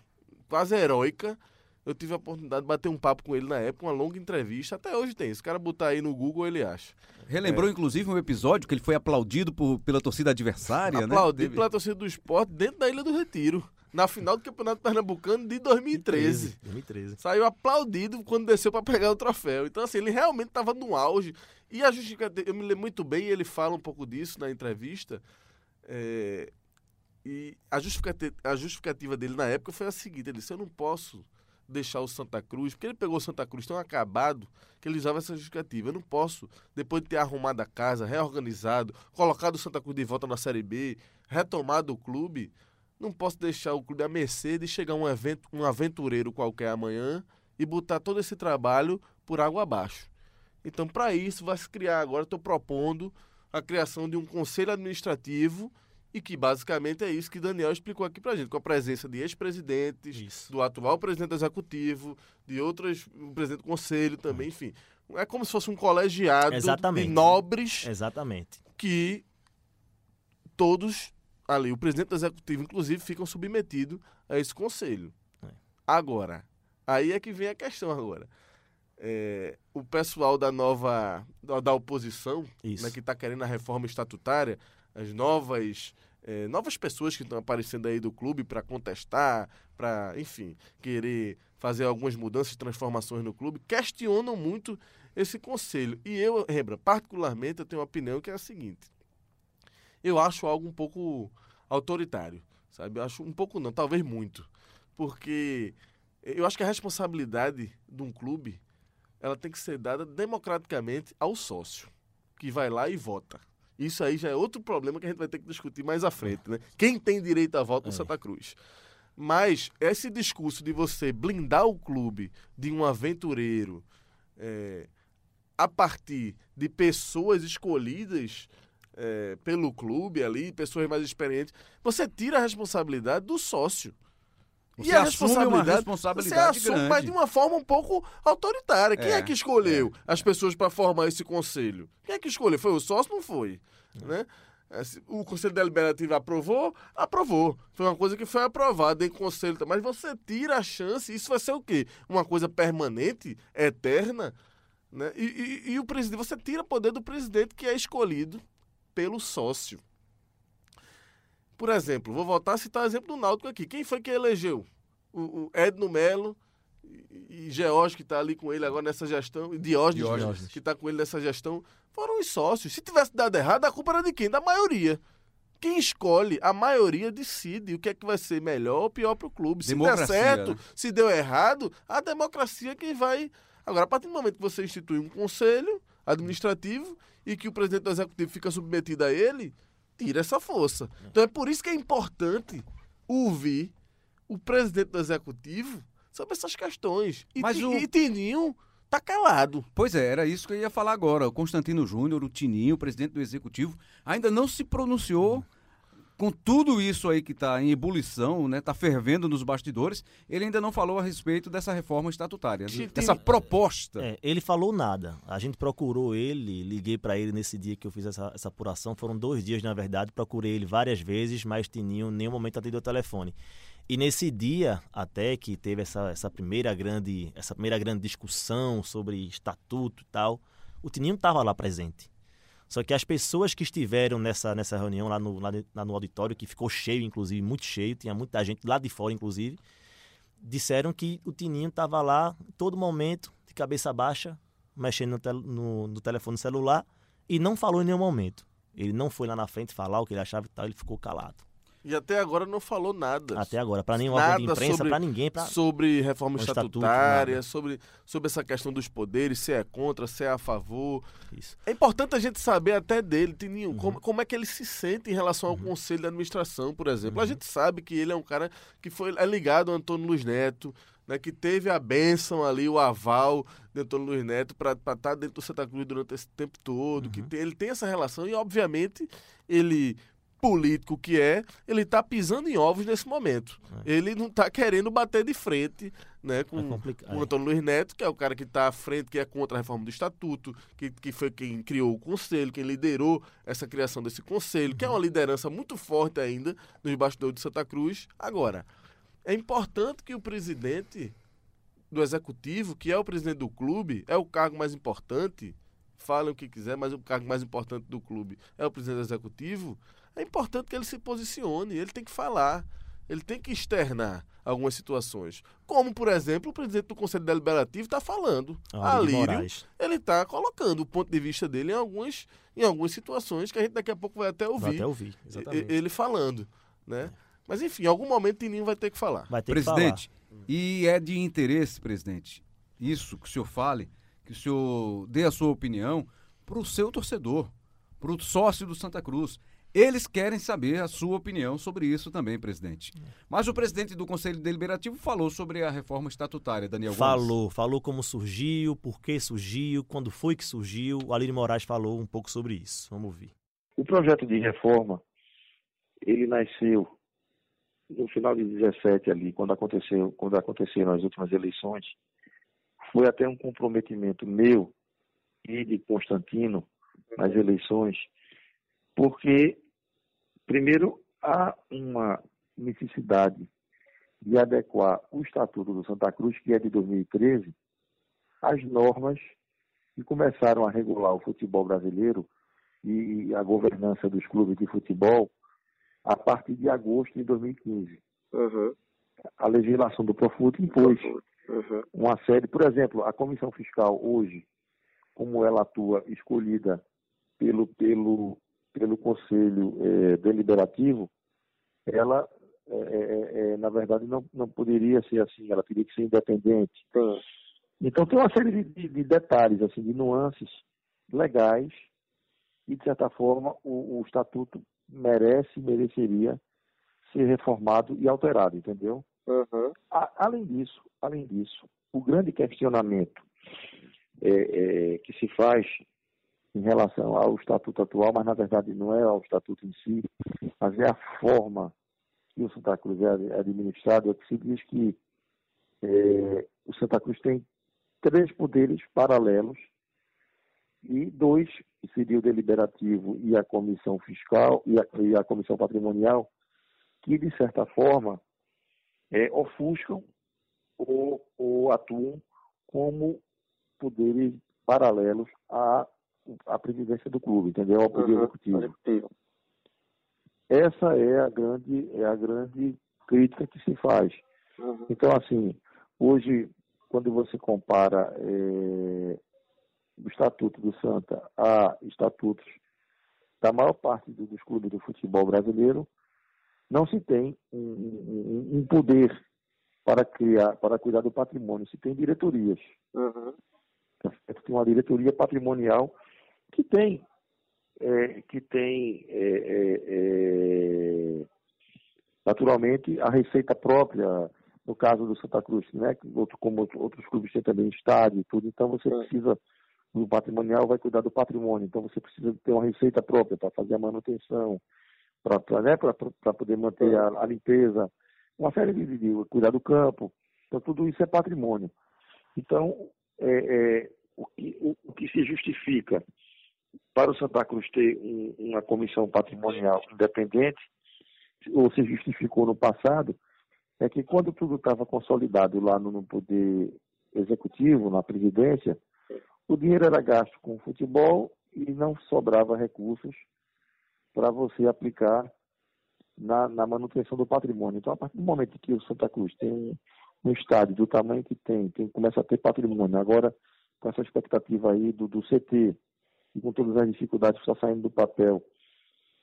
quase heróica, eu tive a oportunidade de bater um papo com ele na época, uma longa entrevista. Até hoje tem. Se o cara botar aí no Google, ele acha. Relembrou, é. inclusive, um episódio que ele foi aplaudido por, pela torcida adversária, aplaudido né? Aplaudido pela torcida do esporte dentro da Ilha do Retiro na final do Campeonato Pernambucano de 2013. 2013. Saiu aplaudido quando desceu para pegar o troféu. Então, assim, ele realmente estava no auge. E a justificativa, eu me lembro muito bem, ele fala um pouco disso na entrevista. É, e a justificativa, a justificativa dele na época foi a seguinte: ele disse, eu não posso deixar o Santa Cruz, porque ele pegou o Santa Cruz tão acabado que ele usava essa justificativa. Eu não posso, depois de ter arrumado a casa, reorganizado, colocado o Santa Cruz de volta na Série B, retomado o clube, não posso deixar o clube à mercê de chegar um, evento, um aventureiro qualquer amanhã e botar todo esse trabalho por água abaixo. Então, para isso, vai se criar agora, estou propondo a criação de um conselho administrativo e que basicamente é isso que Daniel explicou aqui para gente, com a presença de ex-presidentes, do atual presidente executivo, de outros, o presidente do conselho também, enfim. É como se fosse um colegiado Exatamente. de nobres Exatamente. que todos ali, o presidente do executivo, inclusive, ficam submetidos a esse conselho. É. Agora, aí é que vem a questão agora. É, o pessoal da nova da, da oposição, né, que está querendo a reforma estatutária, as novas é, novas pessoas que estão aparecendo aí do clube para contestar, para, enfim, querer fazer algumas mudanças, transformações no clube, questionam muito esse conselho. E eu, Rembrandt, particularmente, eu tenho uma opinião que é a seguinte eu acho algo um pouco autoritário, sabe? Eu acho um pouco não, talvez muito. Porque eu acho que a responsabilidade de um clube, ela tem que ser dada democraticamente ao sócio, que vai lá e vota. Isso aí já é outro problema que a gente vai ter que discutir mais à frente, né? Quem tem direito a voto no é. Santa Cruz. Mas esse discurso de você blindar o clube de um aventureiro é, a partir de pessoas escolhidas é, pelo clube ali, pessoas mais experientes, você tira a responsabilidade do sócio. Você e a responsabilidade, responsabilidade você assume, mas de uma forma um pouco autoritária. Quem é, é que escolheu é, as pessoas para formar esse conselho? Quem é que escolheu? Foi o sócio? Não foi. Né? O Conselho Deliberativo aprovou? Aprovou. Foi uma coisa que foi aprovada em conselho. Mas você tira a chance, isso vai ser o quê? Uma coisa permanente, eterna? Né? E, e, e o presidente, você tira poder do presidente que é escolhido pelo sócio. Por exemplo, vou voltar a citar o exemplo do Náutico aqui. Quem foi que elegeu? O, o Edno Melo e, e George, que está ali com ele agora nessa gestão, e Diógenes, Diógenes. que está com ele nessa gestão, foram os sócios. Se tivesse dado errado, a culpa era de quem? Da maioria. Quem escolhe, a maioria decide o que é que vai ser melhor ou pior para o clube. Se democracia, der certo, né? se deu errado, a democracia é quem vai. Agora, a partir do momento que você institui um conselho administrativo e que o presidente do executivo fica submetido a ele, tira essa força. Então é por isso que é importante ouvir o presidente do executivo sobre essas questões. E, Mas o... e Tininho tá calado. Pois é, era isso que eu ia falar agora. O Constantino Júnior, o Tininho, o presidente do executivo, ainda não se pronunciou com tudo isso aí que está em ebulição, né, está fervendo nos bastidores, ele ainda não falou a respeito dessa reforma estatutária, dessa proposta. É, ele falou nada. A gente procurou ele, liguei para ele nesse dia que eu fiz essa, essa, apuração, foram dois dias na verdade, procurei ele várias vezes, mas Tininho em nenhum momento atendeu o telefone. E nesse dia, até que teve essa, essa primeira grande essa primeira grande discussão sobre estatuto e tal, o Tininho estava lá presente. Só que as pessoas que estiveram nessa, nessa reunião lá no, lá, no auditório, que ficou cheio, inclusive, muito cheio, tinha muita gente lá de fora, inclusive, disseram que o Tininho estava lá todo momento, de cabeça baixa, mexendo no, tel no, no, telefone celular, e não falou em nenhum momento. Ele não foi lá na frente falar o que ele achava e tal, ele ficou calado. E até agora não falou nada. Até agora, para nenhum órgão de imprensa, para ninguém. Pra... Sobre reforma estatutária, sobre, sobre essa questão dos poderes, se é contra, se é a favor. Isso. É importante a gente saber até dele, Tininho, uhum. como, como é que ele se sente em relação ao uhum. conselho de administração, por exemplo. Uhum. A gente sabe que ele é um cara que foi, é ligado ao Antônio Luiz Neto, né, que teve a bênção ali, o aval de Antônio Luiz Neto para estar tá dentro do Santa Cruz durante esse tempo todo, que uhum. tem, ele tem essa relação e, obviamente, ele político que é, ele está pisando em ovos nesse momento. É. Ele não está querendo bater de frente né, com, é o Antônio Luiz Neto, que é o cara que está à frente, que é contra a reforma do Estatuto, que, que foi quem criou o conselho, quem liderou essa criação desse conselho, uhum. que é uma liderança muito forte ainda nos bastidores de Santa Cruz. Agora, é importante que o presidente do executivo, que é o presidente do clube, é o cargo mais importante, falem o que quiser, mas o cargo mais importante do clube é o presidente executivo, é importante que ele se posicione, ele tem que falar, ele tem que externar algumas situações. Como, por exemplo, o presidente do Conselho Deliberativo está falando. Ah, Alírio, ele está colocando o ponto de vista dele em algumas, em algumas situações que a gente daqui a pouco vai até ouvir. Vai até ouvir, exatamente. Ele falando, né? Mas enfim, em algum momento Tininho vai ter que falar. Vai ter presidente, que falar. e é de interesse, presidente, isso que o senhor fale, que o senhor dê a sua opinião para o seu torcedor, para o sócio do Santa Cruz. Eles querem saber a sua opinião sobre isso também, presidente. Mas o presidente do Conselho Deliberativo falou sobre a reforma estatutária, Daniel Falou, Gomes. falou como surgiu, por que surgiu, quando foi que surgiu. O Aline Moraes falou um pouco sobre isso. Vamos ouvir. O projeto de reforma, ele nasceu no final de 17 ali, quando aconteceu, quando aconteceram as últimas eleições, foi até um comprometimento meu e de Constantino nas eleições, porque primeiro há uma necessidade de adequar o Estatuto do Santa Cruz, que é de 2013, às normas que começaram a regular o futebol brasileiro e a governança dos clubes de futebol a partir de agosto de 2015. Uhum. A legislação do Profut impôs uhum. uma série, por exemplo, a comissão fiscal hoje, como ela atua escolhida pelo, pelo, pelo Conselho é, Deliberativo, ela, é, é, é, na verdade, não, não poderia ser assim, ela teria que ser independente. Uhum. Então tem uma série de, de, detalhes, assim, de nuances legais e, de certa forma, o, o Estatuto merece, mereceria ser reformado e alterado, entendeu? Uhum. A, além disso, além disso, o grande questionamento é, é, que se faz em relação ao estatuto atual, mas na verdade não é ao estatuto em si, mas é a forma que o Santa Cruz é administrado, é que se diz que é, o Santa Cruz tem três poderes paralelos e dois, que seria o deliberativo e a comissão fiscal e a, e a comissão patrimonial, que de certa forma é, ofuscam ou, ou atuam como poderes paralelos à, à presidência do clube, entendeu? Ao poder uhum, executivo. Essa é a grande é a grande crítica que se faz. Uhum. Então, assim, hoje, quando você compara é, do Estatuto do Santa a estatutos da maior parte dos clubes do futebol brasileiro, não se tem um, um, um, poder para criar, para cuidar do patrimônio, se tem diretorias. Uhum. Tem uma diretoria patrimonial que tem, é, que tem é, é, é naturalmente a receita própria, no caso do Santa Cruz, né? Outro, como outros clubes têm também estádio e tudo, então você precisa o patrimonial vai cuidar do patrimônio, então você precisa ter uma receita própria para fazer a manutenção, para né, poder manter a, a, limpeza, uma série de, de, cuidar do campo. Então tudo isso é patrimônio. Então é, é, o, que, o, o, que se justifica para o Santa Cruz ter um, uma comissão patrimonial independente, ou se justificou no passado, é que quando tudo estava consolidado lá no, no poder executivo, na presidência, o dinheiro era gasto com futebol e não sobrava recursos para você aplicar na, na, manutenção do patrimônio. Então, a partir do momento que o Santa Cruz tem um, um estádio do tamanho que tem, tem, começa a ter patrimônio, agora com essa expectativa aí do, do CT, e com todas as dificuldades que estão saindo do papel.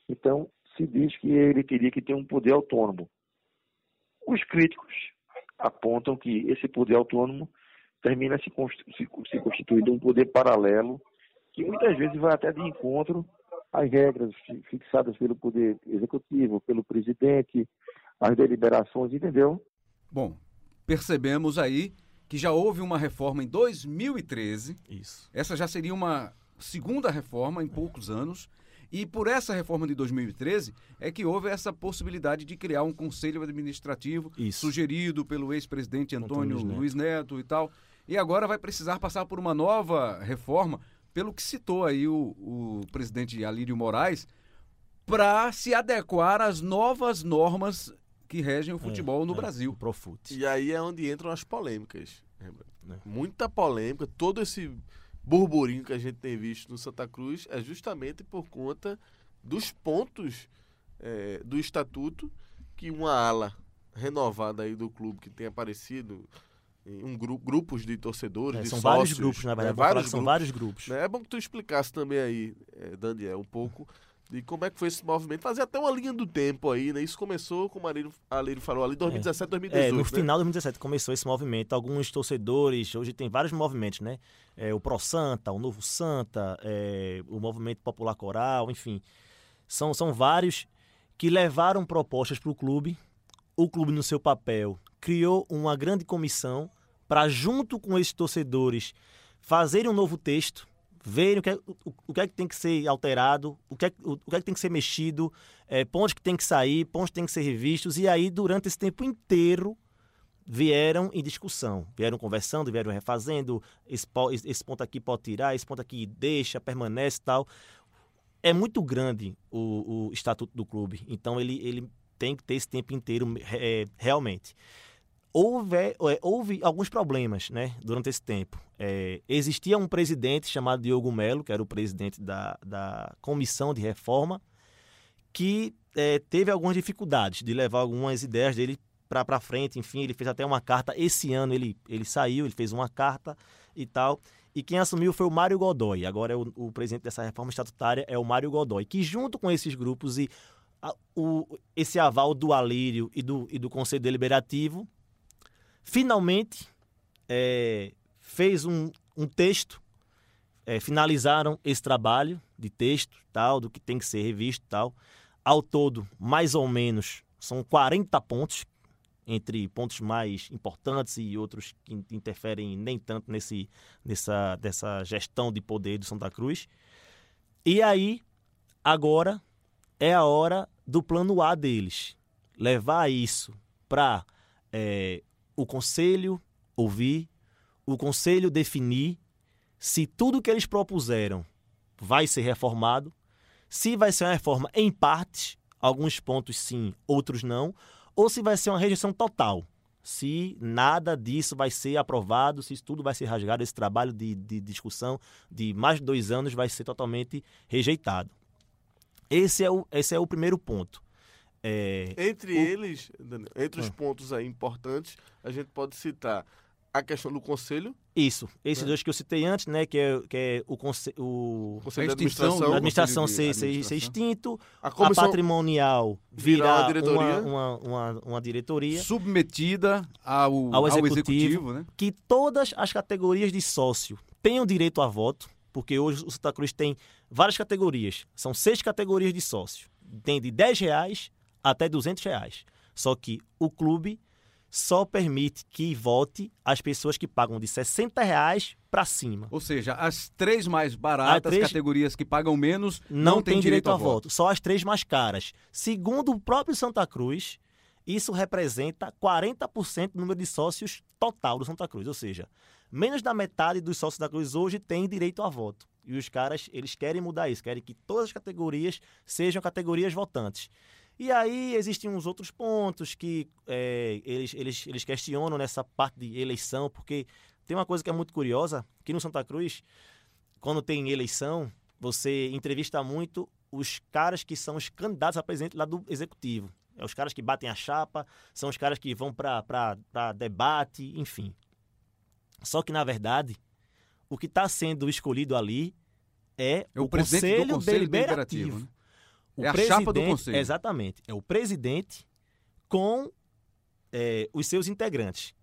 Então, se diz que ele teria que ter um poder autônomo. Os críticos apontam que esse poder autônomo termina se, se, se constituindo um poder paralelo que muitas vezes vai até de encontro às regras fixadas pelo poder executivo, pelo presidente, as deliberações, entendeu? Bom, percebemos aí que já houve uma reforma em 2013. Isso. Essa já seria uma segunda reforma em poucos anos. E por essa reforma de 2013 é que houve essa possibilidade de criar um conselho administrativo Isso. sugerido pelo ex-presidente Antônio Antônio Luiz Luiz Neto. e tal. E agora vai precisar passar por uma nova reforma, pelo que citou aí o, o presidente Alírio Moraes, para se adequar às novas normas que regem o futebol no É, Brasil. O Profut. E aí é onde entram as polêmicas. É. Muita polêmica, todo esse burburinho que a gente tem visto no Santa Cruz é justamente por conta dos pontos eh, do estatuto que uma ala renovada aí do clube que tem aparecido em um grupo, grupos de torcedores, É, de são sócios, vários grupos, na né, verdade. Falar vários são grupos, vários grupos. né? É bom que tu explicasse também aí, eh, Daniel, um pouco de como é que foi esse movimento. Fazer até uma linha do tempo aí, né? Isso começou, como a Alírio falou, ali 2017, 2018, É, no né? final de 2017 começou esse movimento. Alguns torcedores, hoje tem vários movimentos, né? É, o Pro Santa, o Novo Santa, é, o Movimento Popular Coral, enfim. São, são vários que levaram propostas para o clube. O clube, no seu papel, criou uma grande comissão para, junto com esses torcedores, fazerem um novo texto, verem o que, é, o, o que é que tem que ser alterado, o que é, o, o que é que tem que ser mexido, é, pontos que tem que sair, pontos que tem que ser revistos. E aí, durante esse tempo inteiro, vieram em discussão, vieram conversando, vieram refazendo, esse, esse ponto aqui pode tirar, esse ponto aqui deixa, permanece tal. É muito grande o, o estatuto do clube, então ele, ele tem que ter esse tempo inteiro é, realmente. Houve, é, houve alguns problemas né, durante esse tempo. É, existia um presidente chamado Diogo Melo, que era o presidente da, da comissão de reforma, que é, teve algumas dificuldades de levar algumas ideias dele para frente. Enfim, ele fez até uma carta. Esse ano ele, ele saiu, ele fez uma carta e tal. E quem assumiu foi o Mário Godoy. Agora é o, o presidente dessa reforma estatutária é o Mário Godoy, que junto com esses grupos e a- o, esse aval do Alírio e do, e do Conselho Deliberativo, finalmente é, fez um, um texto, é, finalizaram esse trabalho de texto, tal, do que tem que ser revisto, tal. Ao todo, mais ou menos, são 40 pontos, entre pontos mais importantes e outros que in- interferem nem tanto nesse, nessa dessa gestão de poder do Santa Cruz. E aí, agora é a hora do plano A deles. Levar isso para o conselho ouvir, o conselho definir se tudo que eles propuseram vai ser reformado, se vai ser uma reforma em partes, alguns pontos sim, outros não, ou se vai ser uma rejeição total. Se nada disso vai ser aprovado, se tudo vai ser rasgado, esse trabalho de, de discussão de mais de dois anos vai ser totalmente rejeitado. Esse é o, esse é o primeiro ponto. É, Entre O- eles, Daniel, entre os Ah. pontos aí importantes, a gente pode citar a questão do conselho, isso, esses É. dois que eu citei antes, né, que é, que é o, conse- o o conselho A de extinção administração, a administração Conselho ser, ser, ser Administração. extinto, a a patrimonial virar virar uma diretoria. uma, uma, uma, uma diretoria, Submetida ao, Ao ao executivo. executivo, né? que todas as categorias de sócio tenham direito a voto, porque hoje o Santa Cruz tem várias categorias, são seis categorias de sócio, tem de 10 reais até 200 reais, só que o clube só permite que vote as pessoas que pagam de 60 reais para cima. Ou seja, as três mais baratas, três- categorias que pagam menos, não, não têm direito, a voto. Só as três mais caras. Segundo o próprio Santa Cruz, isso representa 40% do número de sócios total do Santa Cruz. Ou seja, menos da metade dos sócios da Cruz hoje tem direito a voto. E os caras, eles querem mudar isso, querem que todas as categorias sejam categorias votantes. E aí existem uns outros pontos que é, eles, eles, eles questionam nessa parte de eleição, porque tem uma coisa que é muito curiosa, que no Santa Cruz, quando tem eleição, você entrevista muito os caras que são os candidatos a presidente lá do executivo. É os caras que batem a chapa, são os caras que vão para debate, enfim. Só que, na verdade, o que está sendo escolhido ali é, É o do Conselho, Conselho Deliberativo. Deliberativo, né? O É a chapa do presidente- conselho. Exatamente. É o presidente com é, os seus integrantes,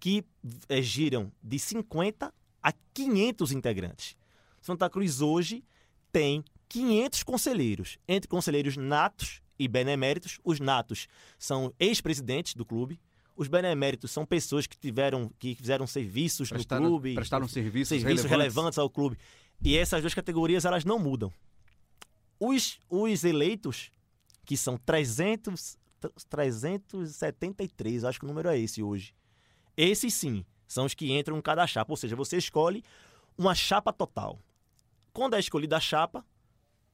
que é, giram de 50 a 500 integrantes. Santa Cruz hoje tem 500 conselheiros, entre conselheiros natos e beneméritos. Os natos são ex-presidentes do clube. Os beneméritos são pessoas que tiveram, que fizeram serviços Prestaram, no clube, prestaram serviços, serviços relevantes. relevantes ao clube. E essas duas categorias elas não mudam. Os, os eleitos, que são 300, 373, acho que o número é esse hoje. Esses sim, são os que entram em cada chapa. Ou seja, você escolhe uma chapa total. Quando é escolhida a chapa,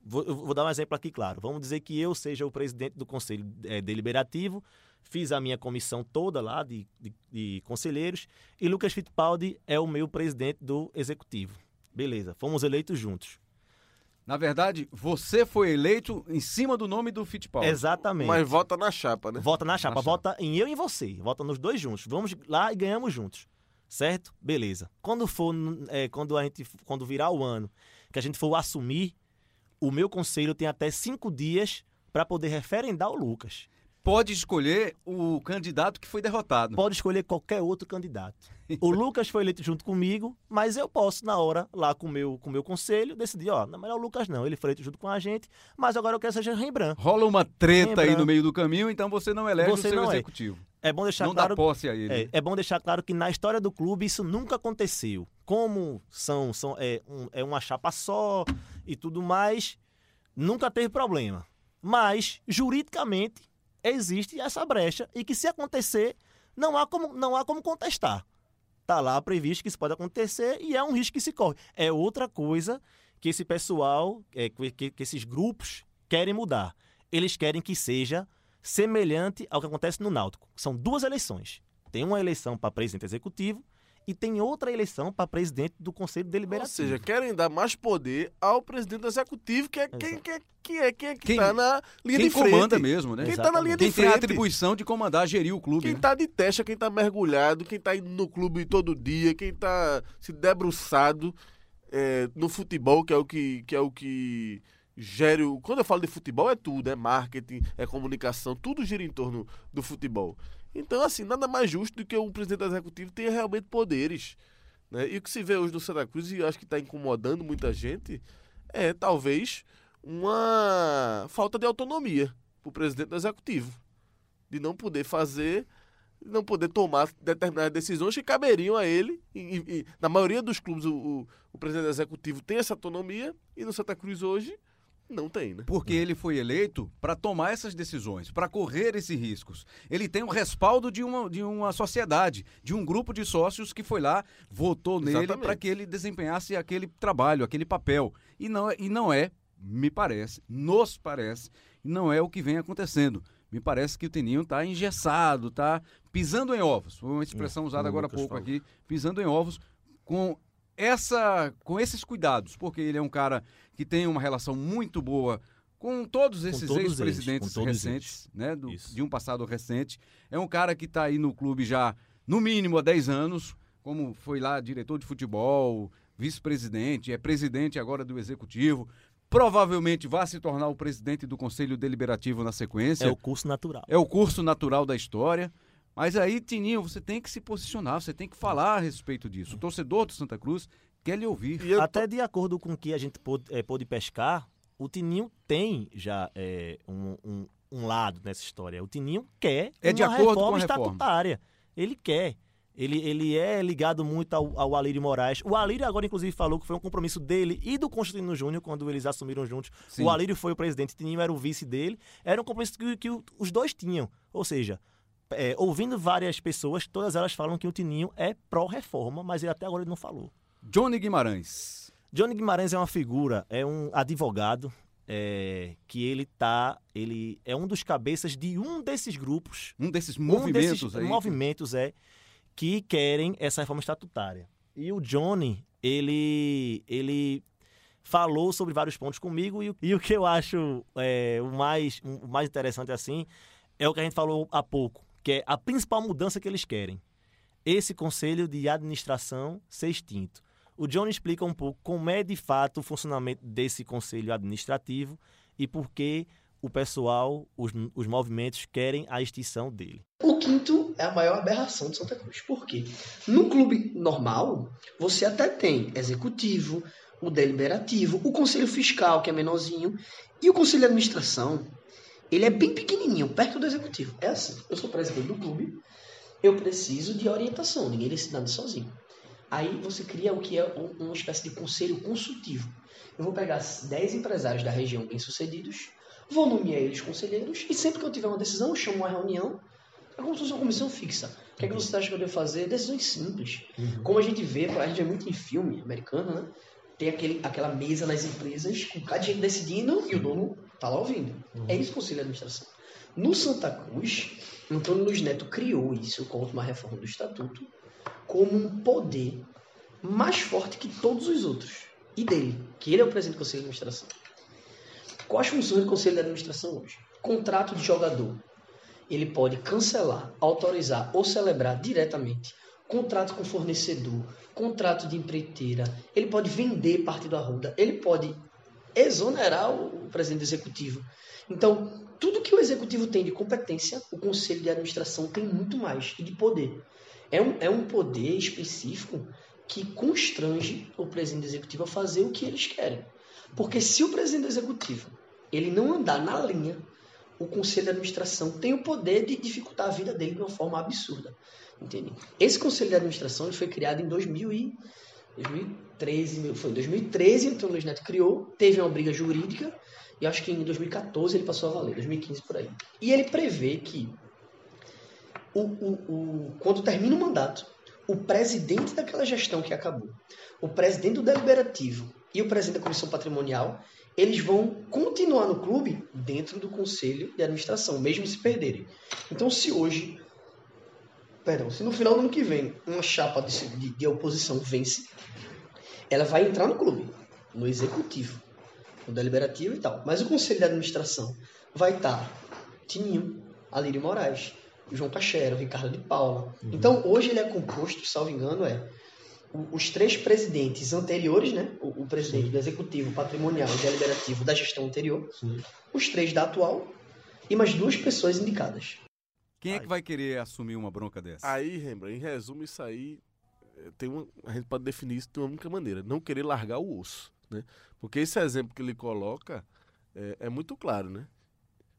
vou, vou dar um exemplo aqui claro. Vamos dizer que eu seja o presidente do Conselho é, Deliberativo, fiz a minha comissão toda lá de, de, de conselheiros, e Lucas Fittipaldi é o meu presidente do Executivo. Beleza, fomos eleitos juntos. Na verdade, você foi eleito em cima do nome do Fittipaldi. Exatamente. Mas vota na chapa, né? Vota na chapa, Na vota em eu e em você. Vota nos dois juntos. Vamos lá e ganhamos juntos. Certo? Beleza. Quando for, é, quando a gente, quando virar o ano, que a gente for assumir, o meu conselho tem até cinco dias para poder referendar o Lucas. Pode escolher o candidato que foi derrotado. Pode escolher qualquer outro candidato. O Lucas foi eleito junto comigo, mas eu posso, na hora, lá com meu, o com meu conselho, decidir, ó, não é melhor o Lucas não, ele foi eleito junto com a gente, mas agora eu quero que seja Rembrandt. Rola uma treta aí Lembrando. no meio do caminho, então você não elege Você o seu é. executivo. É bom deixar não claro dá posse a ele. É, é bom deixar claro que na história do clube isso nunca aconteceu. Como são, são é, um- é uma chapa só e tudo mais, nunca teve problema. Mas, juridicamente, existe essa brecha e que se acontecer, não há como, não há como contestar. Está lá previsto que isso pode acontecer e é um risco que se corre. É outra coisa que esse pessoal, é, que, que- esses grupos querem mudar. Eles querem que seja semelhante ao que acontece no Náutico. São duas eleições. Tem uma eleição para presidente executivo e tem outra eleição para presidente do Conselho Ou Deliberativo. seja, querem dar mais poder ao presidente do executivo, que é quem, Exato. que é, que é quem é que Quem- tá na linha Quem de frente. comanda mesmo, né? Quem tá na linha de Quem tem a frente. atribuição de comandar, gerir o clube. Quem né? tá de testa, quem tá mergulhado, quem tá indo no clube todo dia, quem tá se debruçado é, no futebol, que é o que, que é o que gere o... Quando eu falo de futebol, é tudo, é marketing, é comunicação, tudo gira em torno do futebol. Então, assim, nada mais justo do que um presidente executivo tenha realmente poderes. Né? E o que se vê hoje no Santa Cruz, e acho que está incomodando muita gente, é talvez uma falta de autonomia para o presidente do executivo. De não poder fazer, de não poder tomar determinadas decisões que caberiam a ele. E, e- na maioria dos clubes, o, o, o presidente executivo tem essa autonomia, e no Santa Cruz hoje não tem, né? Porque ele foi eleito para tomar essas decisões, para correr esses riscos. Ele tem o respaldo de uma, de uma sociedade, de um grupo de sócios que foi lá, votou nele para que ele desempenhasse aquele trabalho, aquele papel. E não, é- e não é, me parece, nos parece, não é o que vem acontecendo. Me parece que o Teninho está engessado, está pisando em ovos. Foi uma expressão usada como o agora há pouco falou. aqui, pisando em ovos, com essa com esses cuidados, porque ele é um cara que tem uma relação muito boa com todos esses ex-presidentes recentes, né, do- de um passado recente. É um cara que está aí no clube já no mínimo há 10 anos, como foi lá diretor de futebol, vice-presidente, é presidente agora do executivo. Provavelmente vai se tornar o presidente do Conselho Deliberativo na sequência. É o curso natural. É o curso natural da história. Mas aí, Tininho, você tem que se posicionar, você tem que falar a respeito disso. O torcedor do Santa Cruz quer lhe ouvir. E eu Até de acordo com o que a gente pôde, eh, pôde pescar, o Tininho tem já eh, um, um- um lado nessa história. O Tininho quer É de uma acordo reforma com a reforma. estatutária. Ele quer. Ele, ele é ligado muito ao, ao Alírio Moraes. O Alírio agora, inclusive, falou que foi um compromisso dele e do Constantino Júnior quando eles assumiram juntos. Sim. O Alírio foi o presidente, o Tininho era o vice dele. Era um compromisso que, que os dois tinham. Ou seja, é, ouvindo várias pessoas, todas elas falam que o Tininho é pró-reforma, mas ele até agora ele não falou. Johnny Guimarães. Johnny Guimarães é uma figura, é um advogado é, que ele tá, ele é um dos cabeças de um desses grupos, Um desses um movimentos desses aí. movimentos é que querem essa reforma estatutária. E o Johnny, ele, ele falou sobre vários pontos comigo e, o- e o que eu acho é, o, mais, o mais interessante assim é o que a gente falou há pouco, que é a principal mudança que eles querem. Esse conselho de administração ser extinto. O Johnny explica um pouco como é de fato o funcionamento desse conselho administrativo e por que o pessoal, os, os movimentos querem a extinção dele. O quinto é a maior aberração de Santa Cruz. Por quê? No clube normal, você até tem executivo, o deliberativo, o conselho fiscal, que é menorzinho, e o conselho de administração, ele é bem pequenininho, perto do executivo. É assim, eu sou presidente do clube, eu preciso de orientação, ninguém decide nada sozinho. Aí você cria o que é um- uma espécie de conselho consultivo, Eu vou pegar 10 empresários da região bem-sucedidos, vou nomear eles conselheiros, e sempre que eu tiver uma decisão, eu chamo uma reunião, é como se fosse uma comissão fixa. O que é que você acha que eu devo fazer? Decisões simples. Como a gente vê, a gente vê muito em filme americano, né? Tem aquele, aquela mesa nas empresas com cada gente decidindo e o dono tá lá ouvindo. É isso o conselho de administração. No Santa Cruz, Antônio Luiz Neto criou isso com uma reforma do estatuto como um poder mais forte que todos os outros. E dele, que ele é o presidente do conselho de administração. Quais funções do conselho de administração hoje? Contrato de jogador. Ele pode cancelar, autorizar ou celebrar diretamente contrato com fornecedor, contrato de empreiteira, ele pode vender parte do Arruda, ele pode exonerar o presidente executivo. Então, tudo que o executivo tem de competência, o conselho de administração tem muito mais e de poder. É um, é um poder específico que constrange o presidente executivo a fazer o que eles querem. Porque se o presidente executivo ele não andar na linha, o conselho de administração tem o poder de dificultar a vida dele de uma forma absurda. Entende? Esse conselho de administração ele foi criado em 2000 e 2013, foi em 2013 então o Luiz Neto criou, teve uma briga jurídica e acho que em 2014 ele passou a valer, 2015 por aí. E ele prevê que o, o, o, quando termina o mandato, o presidente daquela gestão que acabou, o presidente do deliberativo e o presidente da comissão patrimonial, eles vão continuar no clube dentro do conselho de administração, mesmo se perderem. Então, se hoje, perdão, se no final do ano que vem uma chapa de, de, de oposição vence, ela vai entrar no clube, no executivo, no deliberativo e tal. Mas o conselho de administração vai estar Tininho, Alírio Moraes, João Cachero, Ricardo de Paula. Uhum. Então, hoje ele é composto, salvo engano, é os três presidentes anteriores, né? O, o presidente Sim. do executivo, patrimonial e deliberativo da gestão anterior, Sim. os três da atual e mais duas pessoas indicadas. Quem é que vai querer assumir uma bronca dessa? Aí, Rembrandt, em resumo, isso aí eh, tem uma, a gente pode definir isso de uma única maneira: não querer largar o osso, né? Porque esse exemplo que ele coloca é, é muito claro, né?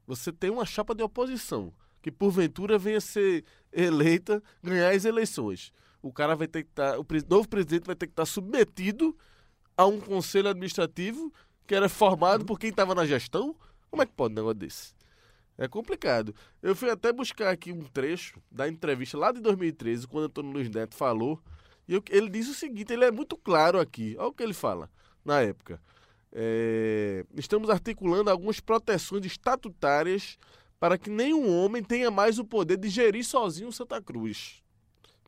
Você tem uma chapa de oposição que porventura venha ser eleita, ganhar as eleições. O cara vai ter que estar, tá, o novo presidente vai ter que estar tá submetido a um conselho administrativo que era formado por quem estava na gestão. Como é que pode um negócio desse? É complicado. Eu fui até buscar aqui um trecho da entrevista lá de 2013, quando Antônio Luiz Neto falou. E eu, ele diz o seguinte: ele é muito claro aqui. Olha o que ele fala na época. É, estamos articulando algumas proteções estatutárias para que nenhum homem tenha mais o poder de gerir sozinho Santa Cruz.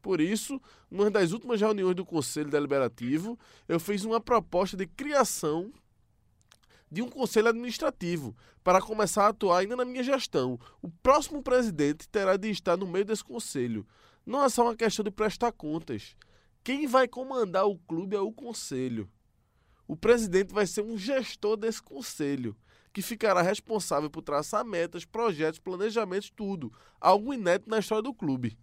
Por isso, numa das últimas reuniões do Conselho Deliberativo, eu fiz uma proposta de criação de um conselho administrativo para começar a atuar ainda na minha gestão. O próximo presidente terá de estar no meio desse conselho. Não é só uma questão de prestar contas. Quem vai comandar o clube é o conselho. O presidente vai ser um gestor desse conselho que ficará responsável por traçar metas, projetos, planejamentos, tudo. Algo inédito na história do clube.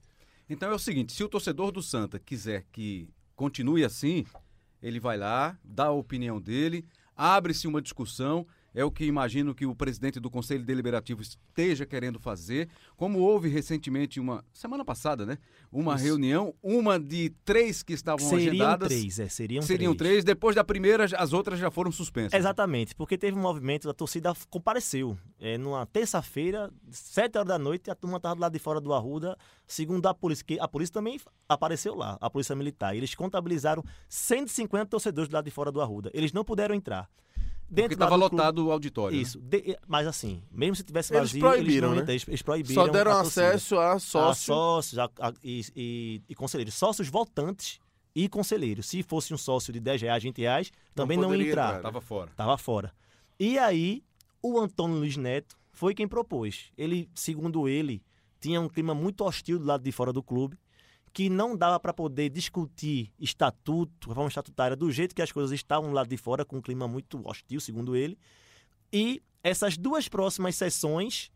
Então é o seguinte: se o torcedor do Santa quiser que continue assim, ele vai lá, dá a opinião dele, abre-se uma discussão é o que imagino que o presidente do Conselho Deliberativo esteja querendo fazer. Como houve recentemente uma semana passada, né? Uma Isso. reunião, uma de três que estavam seriam agendadas. Três, é, seriam, seriam três. três. Depois da primeira, as outras já foram suspensas. Exatamente, porque teve um movimento, a torcida compareceu. É, numa terça-feira, sete horas da noite, a turma estava lá de fora do Arruda, segundo a polícia, que a polícia também apareceu lá, a polícia militar. Eles contabilizaram 150 torcedores do lado de fora do Arruda. Eles não puderam entrar. Dentro Porque estava lotado clube, o auditório. Né? Isso. Né? De, mas assim, mesmo se tivesse vazio, eles proibiram, eles, né? eles, eles proibiram Só deram a acesso a sócios. A sócios a, a, e, e, e, conselheiros. Sócios votantes e conselheiros. Se fosse um sócio de 10 reais, 20 reais, também não, não ia entrar. Estava fora. Estava fora. E aí, o Antônio Luiz Neto foi quem propôs. Ele, segundo ele, tinha um clima muito hostil do lado de fora do clube que não dava para poder discutir estatuto, reforma estatutária, do jeito que as coisas estavam lá de fora, com um clima muito hostil, segundo ele. E essas duas próximas sessões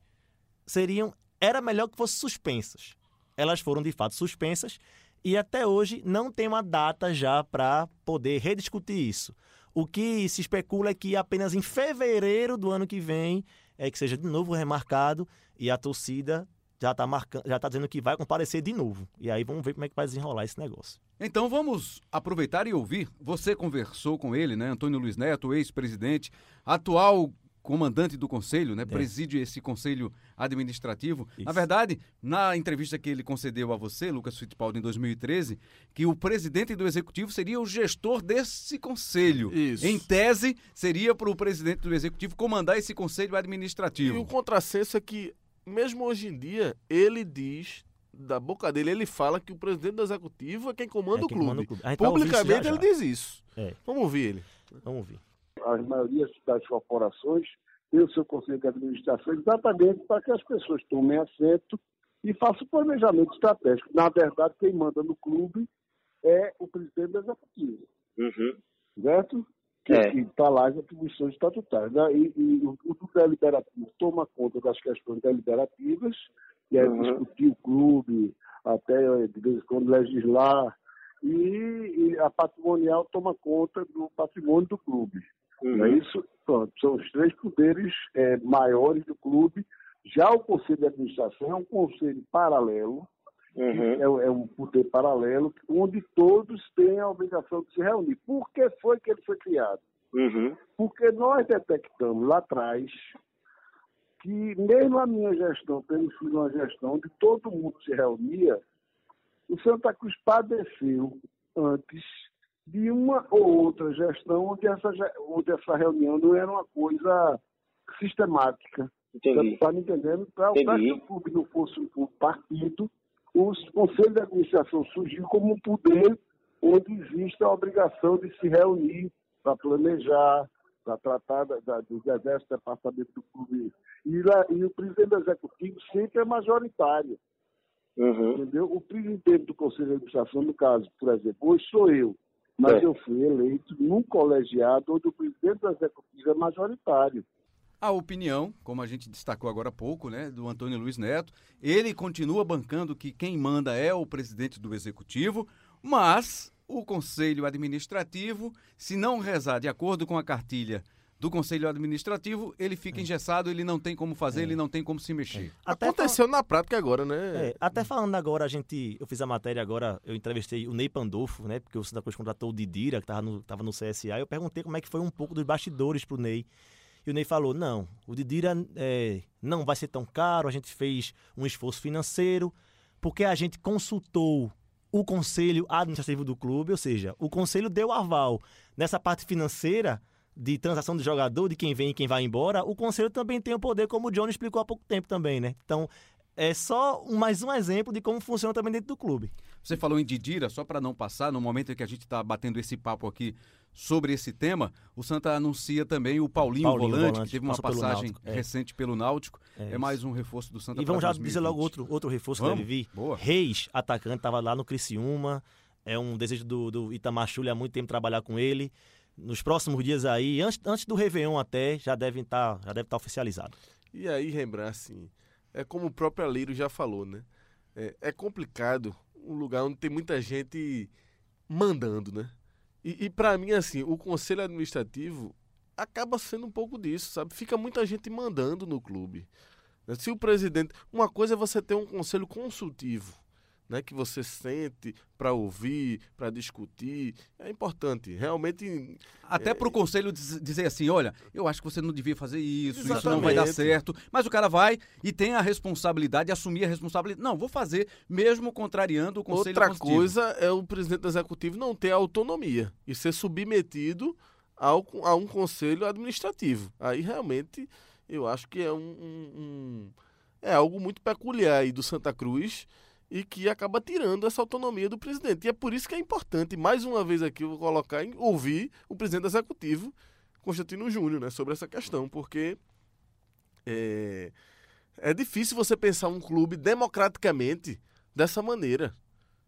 seriam. Era melhor que fossem suspensas. Elas foram de fato suspensas e até hoje não tem uma data já para poder rediscutir isso. O que se especula é que apenas em fevereiro do ano que vem é que seja de novo remarcado e a torcida já está marcando, já tá dizendo que vai comparecer de novo. E aí vamos ver como é que vai desenrolar esse negócio. Então vamos aproveitar e ouvir. Você conversou com ele, né? Antônio Luiz Neto, ex-presidente, atual comandante do conselho, né? É. Preside esse conselho administrativo. Isso. Na verdade, na entrevista que ele concedeu a você, Lucas Fittipaldi, em 2013, que o presidente do executivo seria o gestor desse conselho. Isso. Em tese, seria para o presidente do executivo comandar esse conselho administrativo. E o contrassenso é que, mesmo hoje em dia, ele diz da boca dele, ele fala que o presidente do executivo é quem comanda, é quem o, clube. Comanda o clube. Publicamente já, já. ele diz isso. É. Vamos ouvir ele. Vamos ouvir a maioria das corporações tem o seu conselho de administração exatamente para que as pessoas tomem assento e façam planejamento estratégico. Na verdade, quem manda no clube é o presidente do executivo. Uhum. Certo? Que é. está lá as atribuições estatutárias. Né? E, e o, o deliberativo toma conta das questões deliberativas, e é uhum. discutir o clube, até de vez em quando legislar, e, e a patrimonial toma conta do patrimônio do clube. Uhum. É isso? Pronto, são os três poderes é, maiores do clube. Já o Conselho de Administração é um conselho paralelo, uhum. é, é, um poder paralelo, onde todos têm a obrigação de se reunir. Por que foi que ele foi criado? Uhum. Porque nós detectamos lá atrás que, mesmo a minha gestão, tendo sido uma gestão onde todo mundo se reunia, o Santa Cruz padeceu antes de uma ou outra gestão onde essa, onde essa reunião não era uma coisa sistemática. Está me entendendo? Para o clube não fosse um partido, o Conselho de Administração surgiu como um poder onde existe a obrigação de se reunir para planejar, para tratar da, da, dos diversos departamentos do clube. E, lá, e o presidente executivo sempre é majoritário. Uhum. Entendeu? O presidente do Conselho de Administração, no caso, por exemplo, hoje sou eu mas é. eu fui eleito num colegiado onde o presidente da executiva é majoritário. A opinião, como a gente destacou agora há pouco, né, do Antônio Luiz Neto, ele continua bancando que quem manda é o presidente do executivo, mas o conselho administrativo, se não rezar de acordo com a cartilha do Conselho Administrativo, ele fica é. engessado, ele não tem como fazer, é. ele não tem como se mexer. É. Até Aconteceu fal... na prática agora, né? É, até falando agora, a gente, eu fiz a matéria agora, eu entrevistei o Ney Pandolfo, né? Porque o Santa Cruz contratou o Didira, que estava no, tava no CSA, eu perguntei como é que foi um pouco dos bastidores pro Ney. E o Ney falou, não, o Didira é, não vai ser tão caro, a gente fez um esforço financeiro, porque a gente consultou o conselho administrativo do clube, ou seja, o conselho deu aval. Nessa parte financeira, de transação de jogador, de quem vem e quem vai embora, o conselho também tem o poder, como o Johnny explicou há pouco tempo também, né? Então, é só mais um exemplo de como funciona também dentro do clube. Você falou em Didira, só para não passar, no momento em que a gente está batendo esse papo aqui sobre esse tema, o Santa anuncia também o Paulinho, Paulinho volante, volante, que teve uma passagem pelo recente é. pelo Náutico. É, é, mais um reforço do Santa E vamos já 2020. dizer logo outro, outro reforço vamos? que deve vir. Boa. Reis, atacante, estava lá no Criciúma. É um desejo do, do Itamar há muito tempo trabalhar com ele nos próximos dias aí, antes, antes do Réveillon até, já estar, tá, já deve estar tá oficializado. E aí, Rembrandt, assim, é como o próprio Alírio já falou, né? É, é, complicado um lugar onde tem muita gente mandando, né? E, e para mim, assim, o conselho administrativo acaba sendo um pouco disso, sabe? Fica muita gente mandando no clube. Se o presidente. Uma coisa é você ter um conselho consultivo né, que você sente para ouvir, para discutir, é importante. Realmente. Até é... para o conselho dizer assim: olha, eu acho que você não devia fazer isso, Exatamente. isso não vai dar certo. Mas o cara vai e tem a responsabilidade, assumir a responsabilidade. Não, vou fazer, mesmo contrariando o conselho Outra coisa é o presidente do executivo não ter autonomia e ser submetido ao, a um conselho administrativo. Aí realmente eu acho que é um, um, um é algo muito peculiar aí do Santa Cruz e que acaba tirando essa autonomia do presidente. E é por isso que é importante, mais uma vez aqui, eu vou colocar em ouvir o presidente executivo, Constantino Júnior, né, sobre essa questão, porque é, é difícil você pensar um clube democraticamente dessa maneira.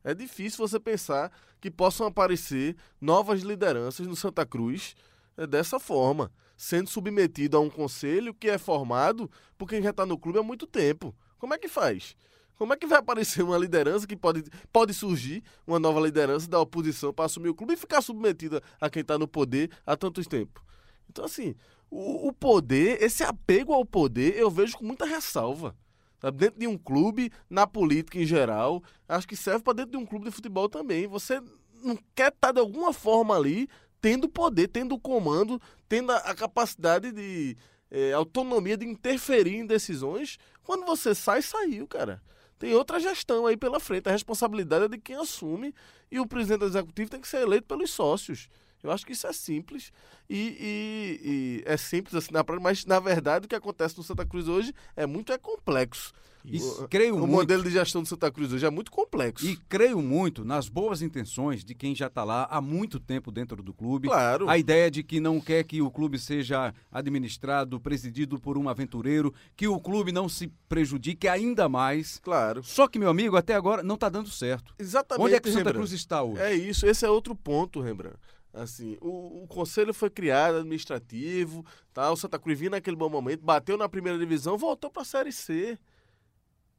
É difícil você pensar que possam aparecer novas lideranças no Santa Cruz é, dessa forma, sendo submetido a um conselho que é formado por quem já está no clube há muito tempo. Como é que faz? Como é que vai aparecer uma liderança que pode, pode surgir, uma nova liderança da oposição para assumir o clube e ficar submetida a quem está no poder há tantos tempos? Então, assim, o, o, poder, esse apego ao poder, eu vejo com muita ressalva. Sabe? Dentro de um clube, na política em geral, acho que serve para dentro de um clube de futebol também. Você não quer estar de alguma forma ali tendo poder, tendo comando, tendo a, capacidade de é, autonomia de interferir em decisões. Quando você sai, saiu, cara. Tem outra gestão aí pela frente. A responsabilidade é de quem assume e o presidente executivo tem que ser eleito pelos sócios. Eu acho que isso é simples e, e, e é simples assim na prática, mas na verdade o que acontece no Santa Cruz hoje é muito é complexo. E creio o muito, modelo de gestão do Santa Cruz hoje é muito complexo. E creio muito nas boas intenções de quem já está lá há muito tempo dentro do clube. Claro. A ideia de que não quer que o clube seja administrado, presidido por um aventureiro, que o clube não se prejudique ainda mais. Claro. Só que, meu amigo, até agora não está dando certo. Exatamente. Onde é que o Santa Rembrandt. Cruz está hoje? É isso, esse é outro ponto, Rembrandt. Assim, o, o conselho foi criado, administrativo, tá? o Santa Cruz vinha naquele bom momento, bateu na primeira divisão, voltou para a Série C.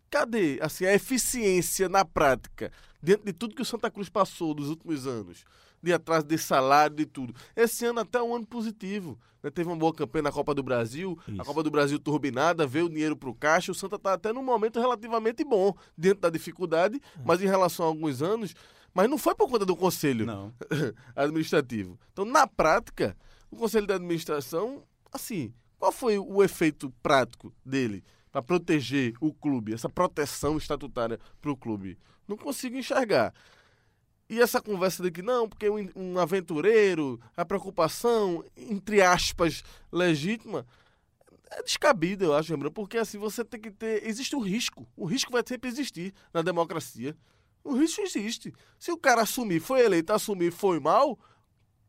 Cadê assim, a eficiência na prática, dentro de tudo que o Santa Cruz passou nos últimos anos? De atrás de salário, de tudo. Esse ano até um ano positivo. Né? Teve uma boa campanha na Copa do Brasil, Isso. a Copa do Brasil turbinada, veio o dinheiro para o caixa. O Santa está até num momento relativamente bom, dentro da dificuldade, mas em relação a alguns anos. Mas não foi por conta do conselho Não. administrativo. Então, na prática, o Conselho de Administração, assim, qual foi o efeito prático dele para proteger o clube, essa proteção estatutária para o clube? Não consigo enxergar. E essa conversa de que não, porque um, aventureiro, a preocupação, entre aspas, legítima, é descabida, eu acho, lembrando, porque assim você tem que ter. Existe o risco. O risco vai sempre existir na democracia. O risco existe. Se o cara assumir, foi eleito, assumir, foi mal,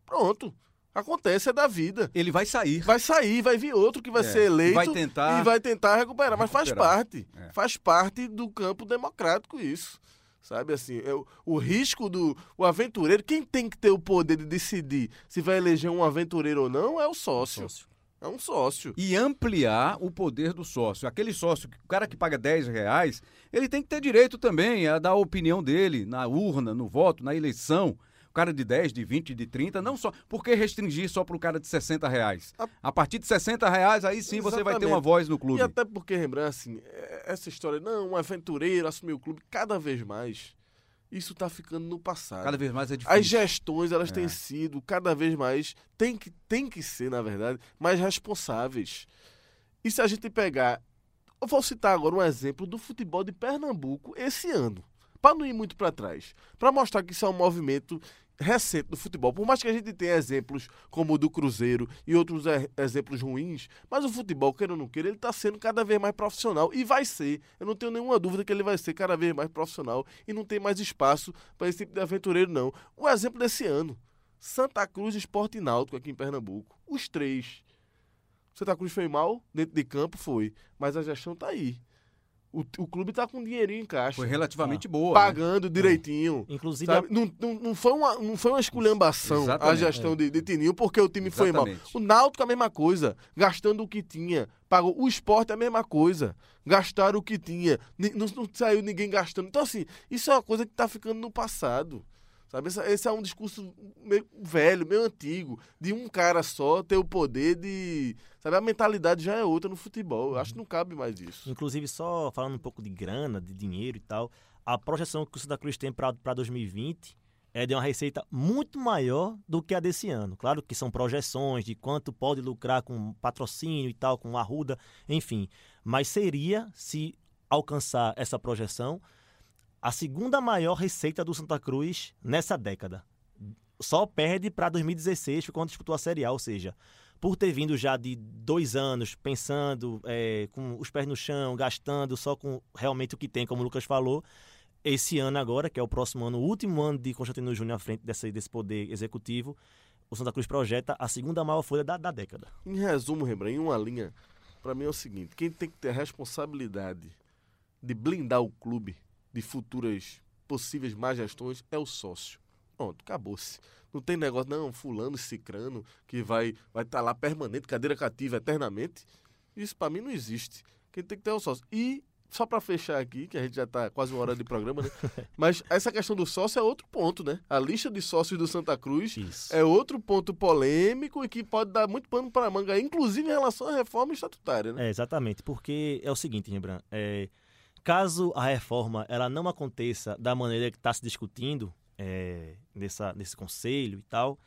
pronto. Acontece, é da vida. Ele vai sair. Vai sair, vai vir outro que vai É, ser eleito vai tentar e vai tentar recuperar. Mas faz recuperar. parte. É. Faz parte do campo democrático isso. Sabe assim, é o, o risco do o aventureiro, quem tem que ter o poder de decidir se vai eleger um aventureiro ou não é o sócio. É um sócio. e ampliar o poder do sócio. Aquele sócio, o cara que paga 10 reais, ele tem que ter direito também a dar a opinião dele na urna, no voto, na eleição. O cara de 10, de 20, de 30, não só. Por que restringir só para o cara de 60 reais? A- A partir de 60 reais, aí sim você vai ter uma Exatamente. voz no clube. E até porque, Rembrandt, assim, é- essa história, não, um aventureiro assumiu o clube, cada vez mais, isso tá ficando no passado. Cada vez mais é difícil. As gestões, elas É. têm sido cada vez mais, tem que, tem que ser, na verdade, mais responsáveis. E se a gente pegar, eu vou citar agora um exemplo do futebol de Pernambuco esse ano, para não ir muito para trás, para mostrar que isso é um movimento recente do futebol. Por mais que a gente tenha exemplos como o do Cruzeiro e outros exemplos ruins, mas o futebol, queira ou não queira, ele está sendo cada vez mais profissional e vai ser. Eu não tenho nenhuma dúvida que ele vai ser cada vez mais profissional e não tem mais espaço para esse tipo de aventureiro, não. O exemplo desse ano: Santa Cruz, Esporte Náutico aqui em Pernambuco. Os três. Santa Cruz foi mal dentro de campo, foi. Mas a gestão tá aí. O, o clube tá com dinheirinho em caixa. Foi relativamente boa. né? Pagando direitinho. Inclusive, Sabe? Não, não, não, foi uma, não foi uma esculhambação a Exatamente. gestão de, de Tininho porque o time foi mal. Exatamente. O Náutico a mesma coisa, gastando o que tinha. Pagou. O esporte a mesma coisa, gastaram o que tinha. Não, não saiu ninguém gastando. Então, assim, isso é uma coisa que tá ficando no passado. Sabe? Esse, esse é um discurso meio velho, meio antigo, de um cara só ter o poder de. Sabe, a mentalidade já é outra no futebol. Eu acho que não cabe mais isso. Inclusive, só falando um pouco de grana, de dinheiro e tal, a projeção que o Santa Cruz tem para 2020 é de uma receita muito maior do que a desse ano. Claro que são projeções de quanto pode lucrar com patrocínio e tal, com arruda, enfim. Mas seria, se alcançar essa projeção, a segunda maior receita do Santa Cruz nessa década. Só perde para 2016, foi quando disputou a Série A, ou seja, por ter vindo já de dois anos pensando é, com os pés no chão, gastando só com realmente o que tem, como o Lucas falou, esse ano agora, que é o próximo ano, o último ano de Constantino Júnior à frente desse, desse poder executivo, o Santa Cruz projeta a segunda maior folha da, da década. Em resumo, Rembrandt, em uma linha, pra mim é o seguinte: quem tem que ter a responsabilidade de blindar o clube de futuras possíveis má gestões é o sócio. Pronto, acabou-se. Não tem negócio, não, fulano, cicrano, que vai vai estar lá permanente, cadeira cativa eternamente. Isso pra mim não existe. Quem tem que ter é o sócio. E, só pra fechar aqui, que a gente já tá quase uma hora de programa, né? Mas essa questão do sócio é outro ponto, né? A lista de sócios do Santa Cruz Isso. é outro ponto polêmico e que pode dar muito pano para manga, inclusive em relação à reforma estatutária, né? É, exatamente, porque é o seguinte, Rembrandt, é, caso a reforma ela não aconteça da maneira que está se discutindo é, nessa, nesse conselho e tal,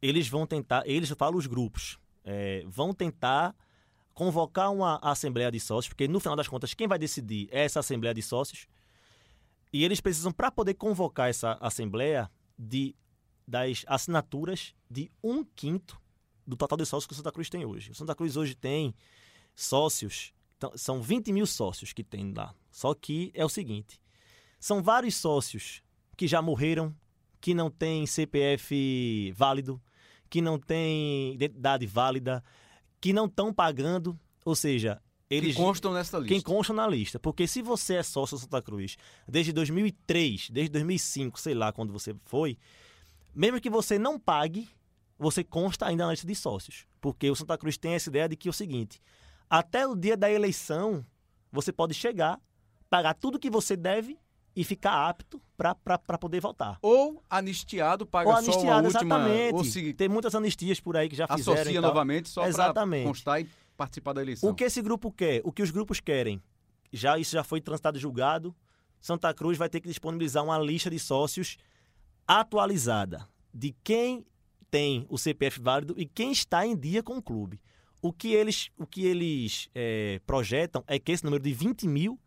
eles vão tentar, eles falam os grupos, é, vão tentar convocar uma assembleia de sócios, porque no final das contas quem vai decidir é essa assembleia de sócios, e eles precisam, para poder convocar essa assembleia, de das assinaturas de um quinto do total de sócios que o Santa Cruz tem hoje. O Santa Cruz hoje tem sócios, então, são 20 mil sócios que tem lá. Só que é o seguinte: são vários sócios que já morreram, que não têm CPF válido, que não têm identidade válida, que não estão pagando, ou seja, eles que constam nessa lista. Quem consta na lista. Porque se você é sócio do Santa Cruz desde 2003, desde 2005, sei lá quando você foi, mesmo que você não pague, você consta ainda na lista de sócios. Porque o Santa Cruz tem essa ideia de que é o seguinte: até o dia da eleição, você pode chegar, pagar tudo que você deve e ficar apto para poder votar. Ou anistiado, paga Ou só anistiado, uma última... exatamente. Ou se Tem muitas anistias por aí que já fizeram. associa e tal. novamente só para constar e participar da eleição. O que esse grupo quer? O que os grupos querem? Já isso já foi transitado e julgado. Santa Cruz vai ter que disponibilizar uma lista de sócios atualizada de quem tem o CPF válido e quem está em dia com o clube. O que eles, o que eles é, projetam é que esse número de 20 mil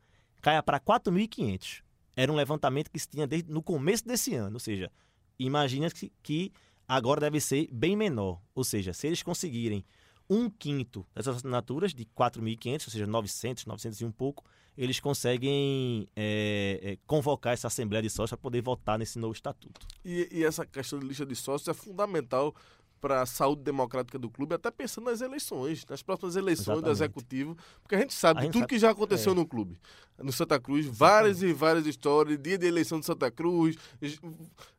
caia para 4.500. Era um levantamento que se tinha desde no começo desse ano. Ou seja, imagina que, que agora deve ser bem menor. Ou seja, se eles conseguirem um quinto dessas assinaturas de 4.500, ou seja, 900, 900 e um pouco, eles conseguem é, é, convocar essa Assembleia de Sócios para poder votar nesse novo estatuto. E, e essa questão de lista de sócios é fundamental para a saúde democrática do clube, até pensando nas eleições, nas próximas eleições do Exatamente. executivo, porque a gente sabe A de gente tudo sabe- que já aconteceu é. no clube. No Santa Cruz, várias e várias histórias, dia de eleição do Santa Cruz,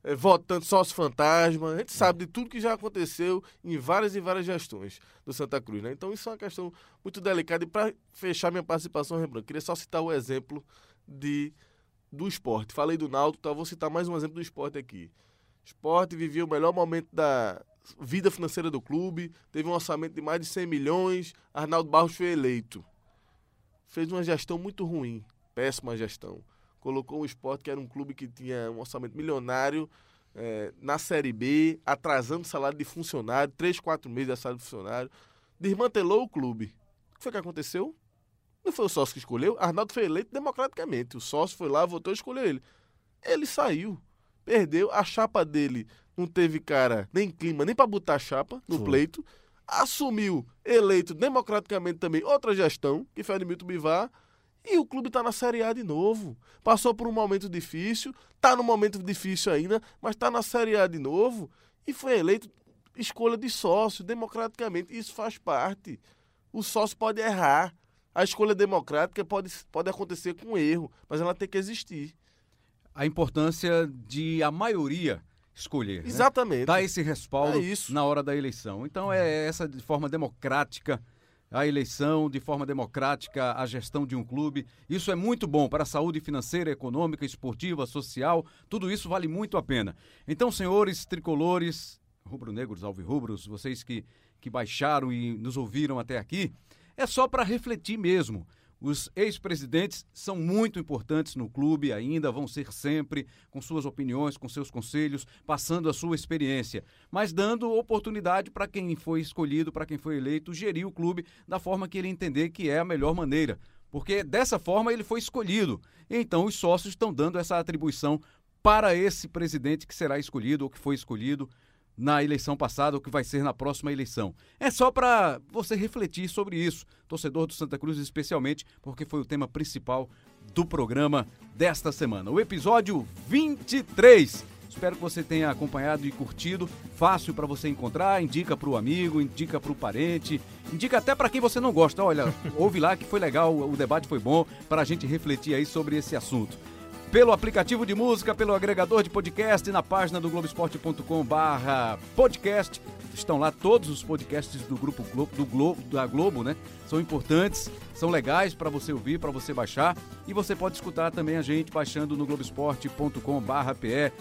eh, votando sócio fantasma, a gente sabe de tudo que já aconteceu em várias e várias gestões do Santa Cruz, né? Então isso é uma questão muito delicada e para fechar minha participação, Rembrandt, queria só citar o exemplo de do esporte. Falei do Náutico, então vou citar mais um exemplo do esporte aqui. Esporte vivia o melhor momento da vida financeira do clube, teve um orçamento de mais de 100 milhões, Arnaldo Barros foi eleito. Fez uma gestão muito ruim, péssima gestão. Colocou o esporte, que era um clube que tinha um orçamento milionário, eh, na Série B, atrasando o salário de funcionário, 3, 4 meses de salário de funcionário, desmantelou o clube. O que foi que aconteceu? Não foi o sócio que escolheu, Arnaldo foi eleito democraticamente. O sócio foi lá, votou e escolheu ele. Ele saiu, perdeu, a chapa dele não teve cara nem clima, nem para botar chapa no Foi. pleito. Assumiu, eleito democraticamente também, outra gestão, que foi Milton Bivar. E o clube está na Série A de novo. Passou por um momento difícil, está num momento difícil ainda, mas está na Série A de novo. E foi eleito escolha de sócio, democraticamente. Isso faz parte. O sócio pode errar. A escolha democrática pode, pode acontecer com erro, mas ela tem que existir. A importância de a maioria escolher. né? Exatamente. Dar esse respaldo É na hora da eleição. Então é essa de forma democrática a eleição, de forma democrática a gestão de um clube. Isso é muito bom para a saúde financeira, econômica, esportiva, social. Tudo isso vale muito a pena. Então, senhores tricolores, rubro-negros, alvirrubros, vocês que, que baixaram e nos ouviram até aqui, é só para refletir mesmo. Os ex-presidentes são muito importantes no clube ainda, vão ser sempre, com suas opiniões, com seus conselhos, passando a sua experiência, mas dando oportunidade para quem foi escolhido, para quem foi eleito, gerir o clube da forma que ele entender que é a melhor maneira. Porque dessa forma ele foi escolhido. Então os sócios estão dando essa atribuição para esse presidente que será escolhido ou que foi escolhido na eleição passada ou que vai ser na próxima eleição. É só para você refletir sobre isso, torcedor do Santa Cruz especialmente, porque foi o tema principal do programa desta semana. O episódio 23. Espero que você tenha acompanhado e curtido. Fácil para você encontrar, indica para o amigo, indica para o parente, indica até para quem você não gosta. Olha, ouve lá que foi legal, o debate foi bom para a gente refletir aí sobre esse assunto pelo aplicativo de música, pelo agregador de podcast, na página do Globoesporte.com barra podcast. estão lá todos os podcasts do grupo Globo, do Globo, da Globo, né? São importantes, são legais para você ouvir, para você baixar e você pode escutar também a gente baixando no globesport.com/pe.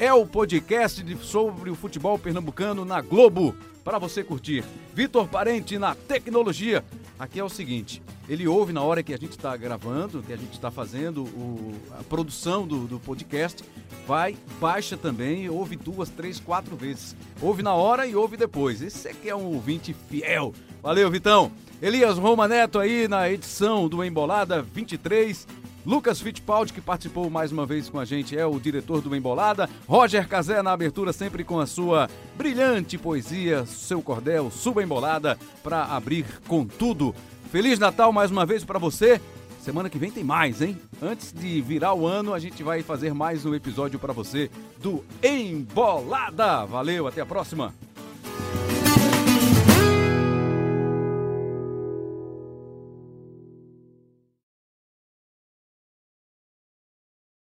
É o podcast sobre o futebol pernambucano na Globo para você curtir. Vitor Parente na tecnologia. Aqui é o seguinte, ele ouve na hora que a gente está gravando, que a gente está fazendo o, a produção do, do podcast, vai, baixa também, ouve duas, três, quatro vezes. Ouve na hora e ouve depois. Esse aqui é um ouvinte fiel. Valeu, Vitão. Elias Roma Neto aí na edição do Embolada 23. Lucas Fittipaldi, que participou mais uma vez com a gente, é o diretor do Embolada. Roger Cazé na abertura, sempre com a sua brilhante poesia, seu cordel, suba embolada, para abrir com tudo. Feliz Natal mais uma vez para você. Semana que vem tem mais, hein? Antes de virar o ano, a gente vai fazer mais um episódio para você do Embolada. Valeu, até a próxima.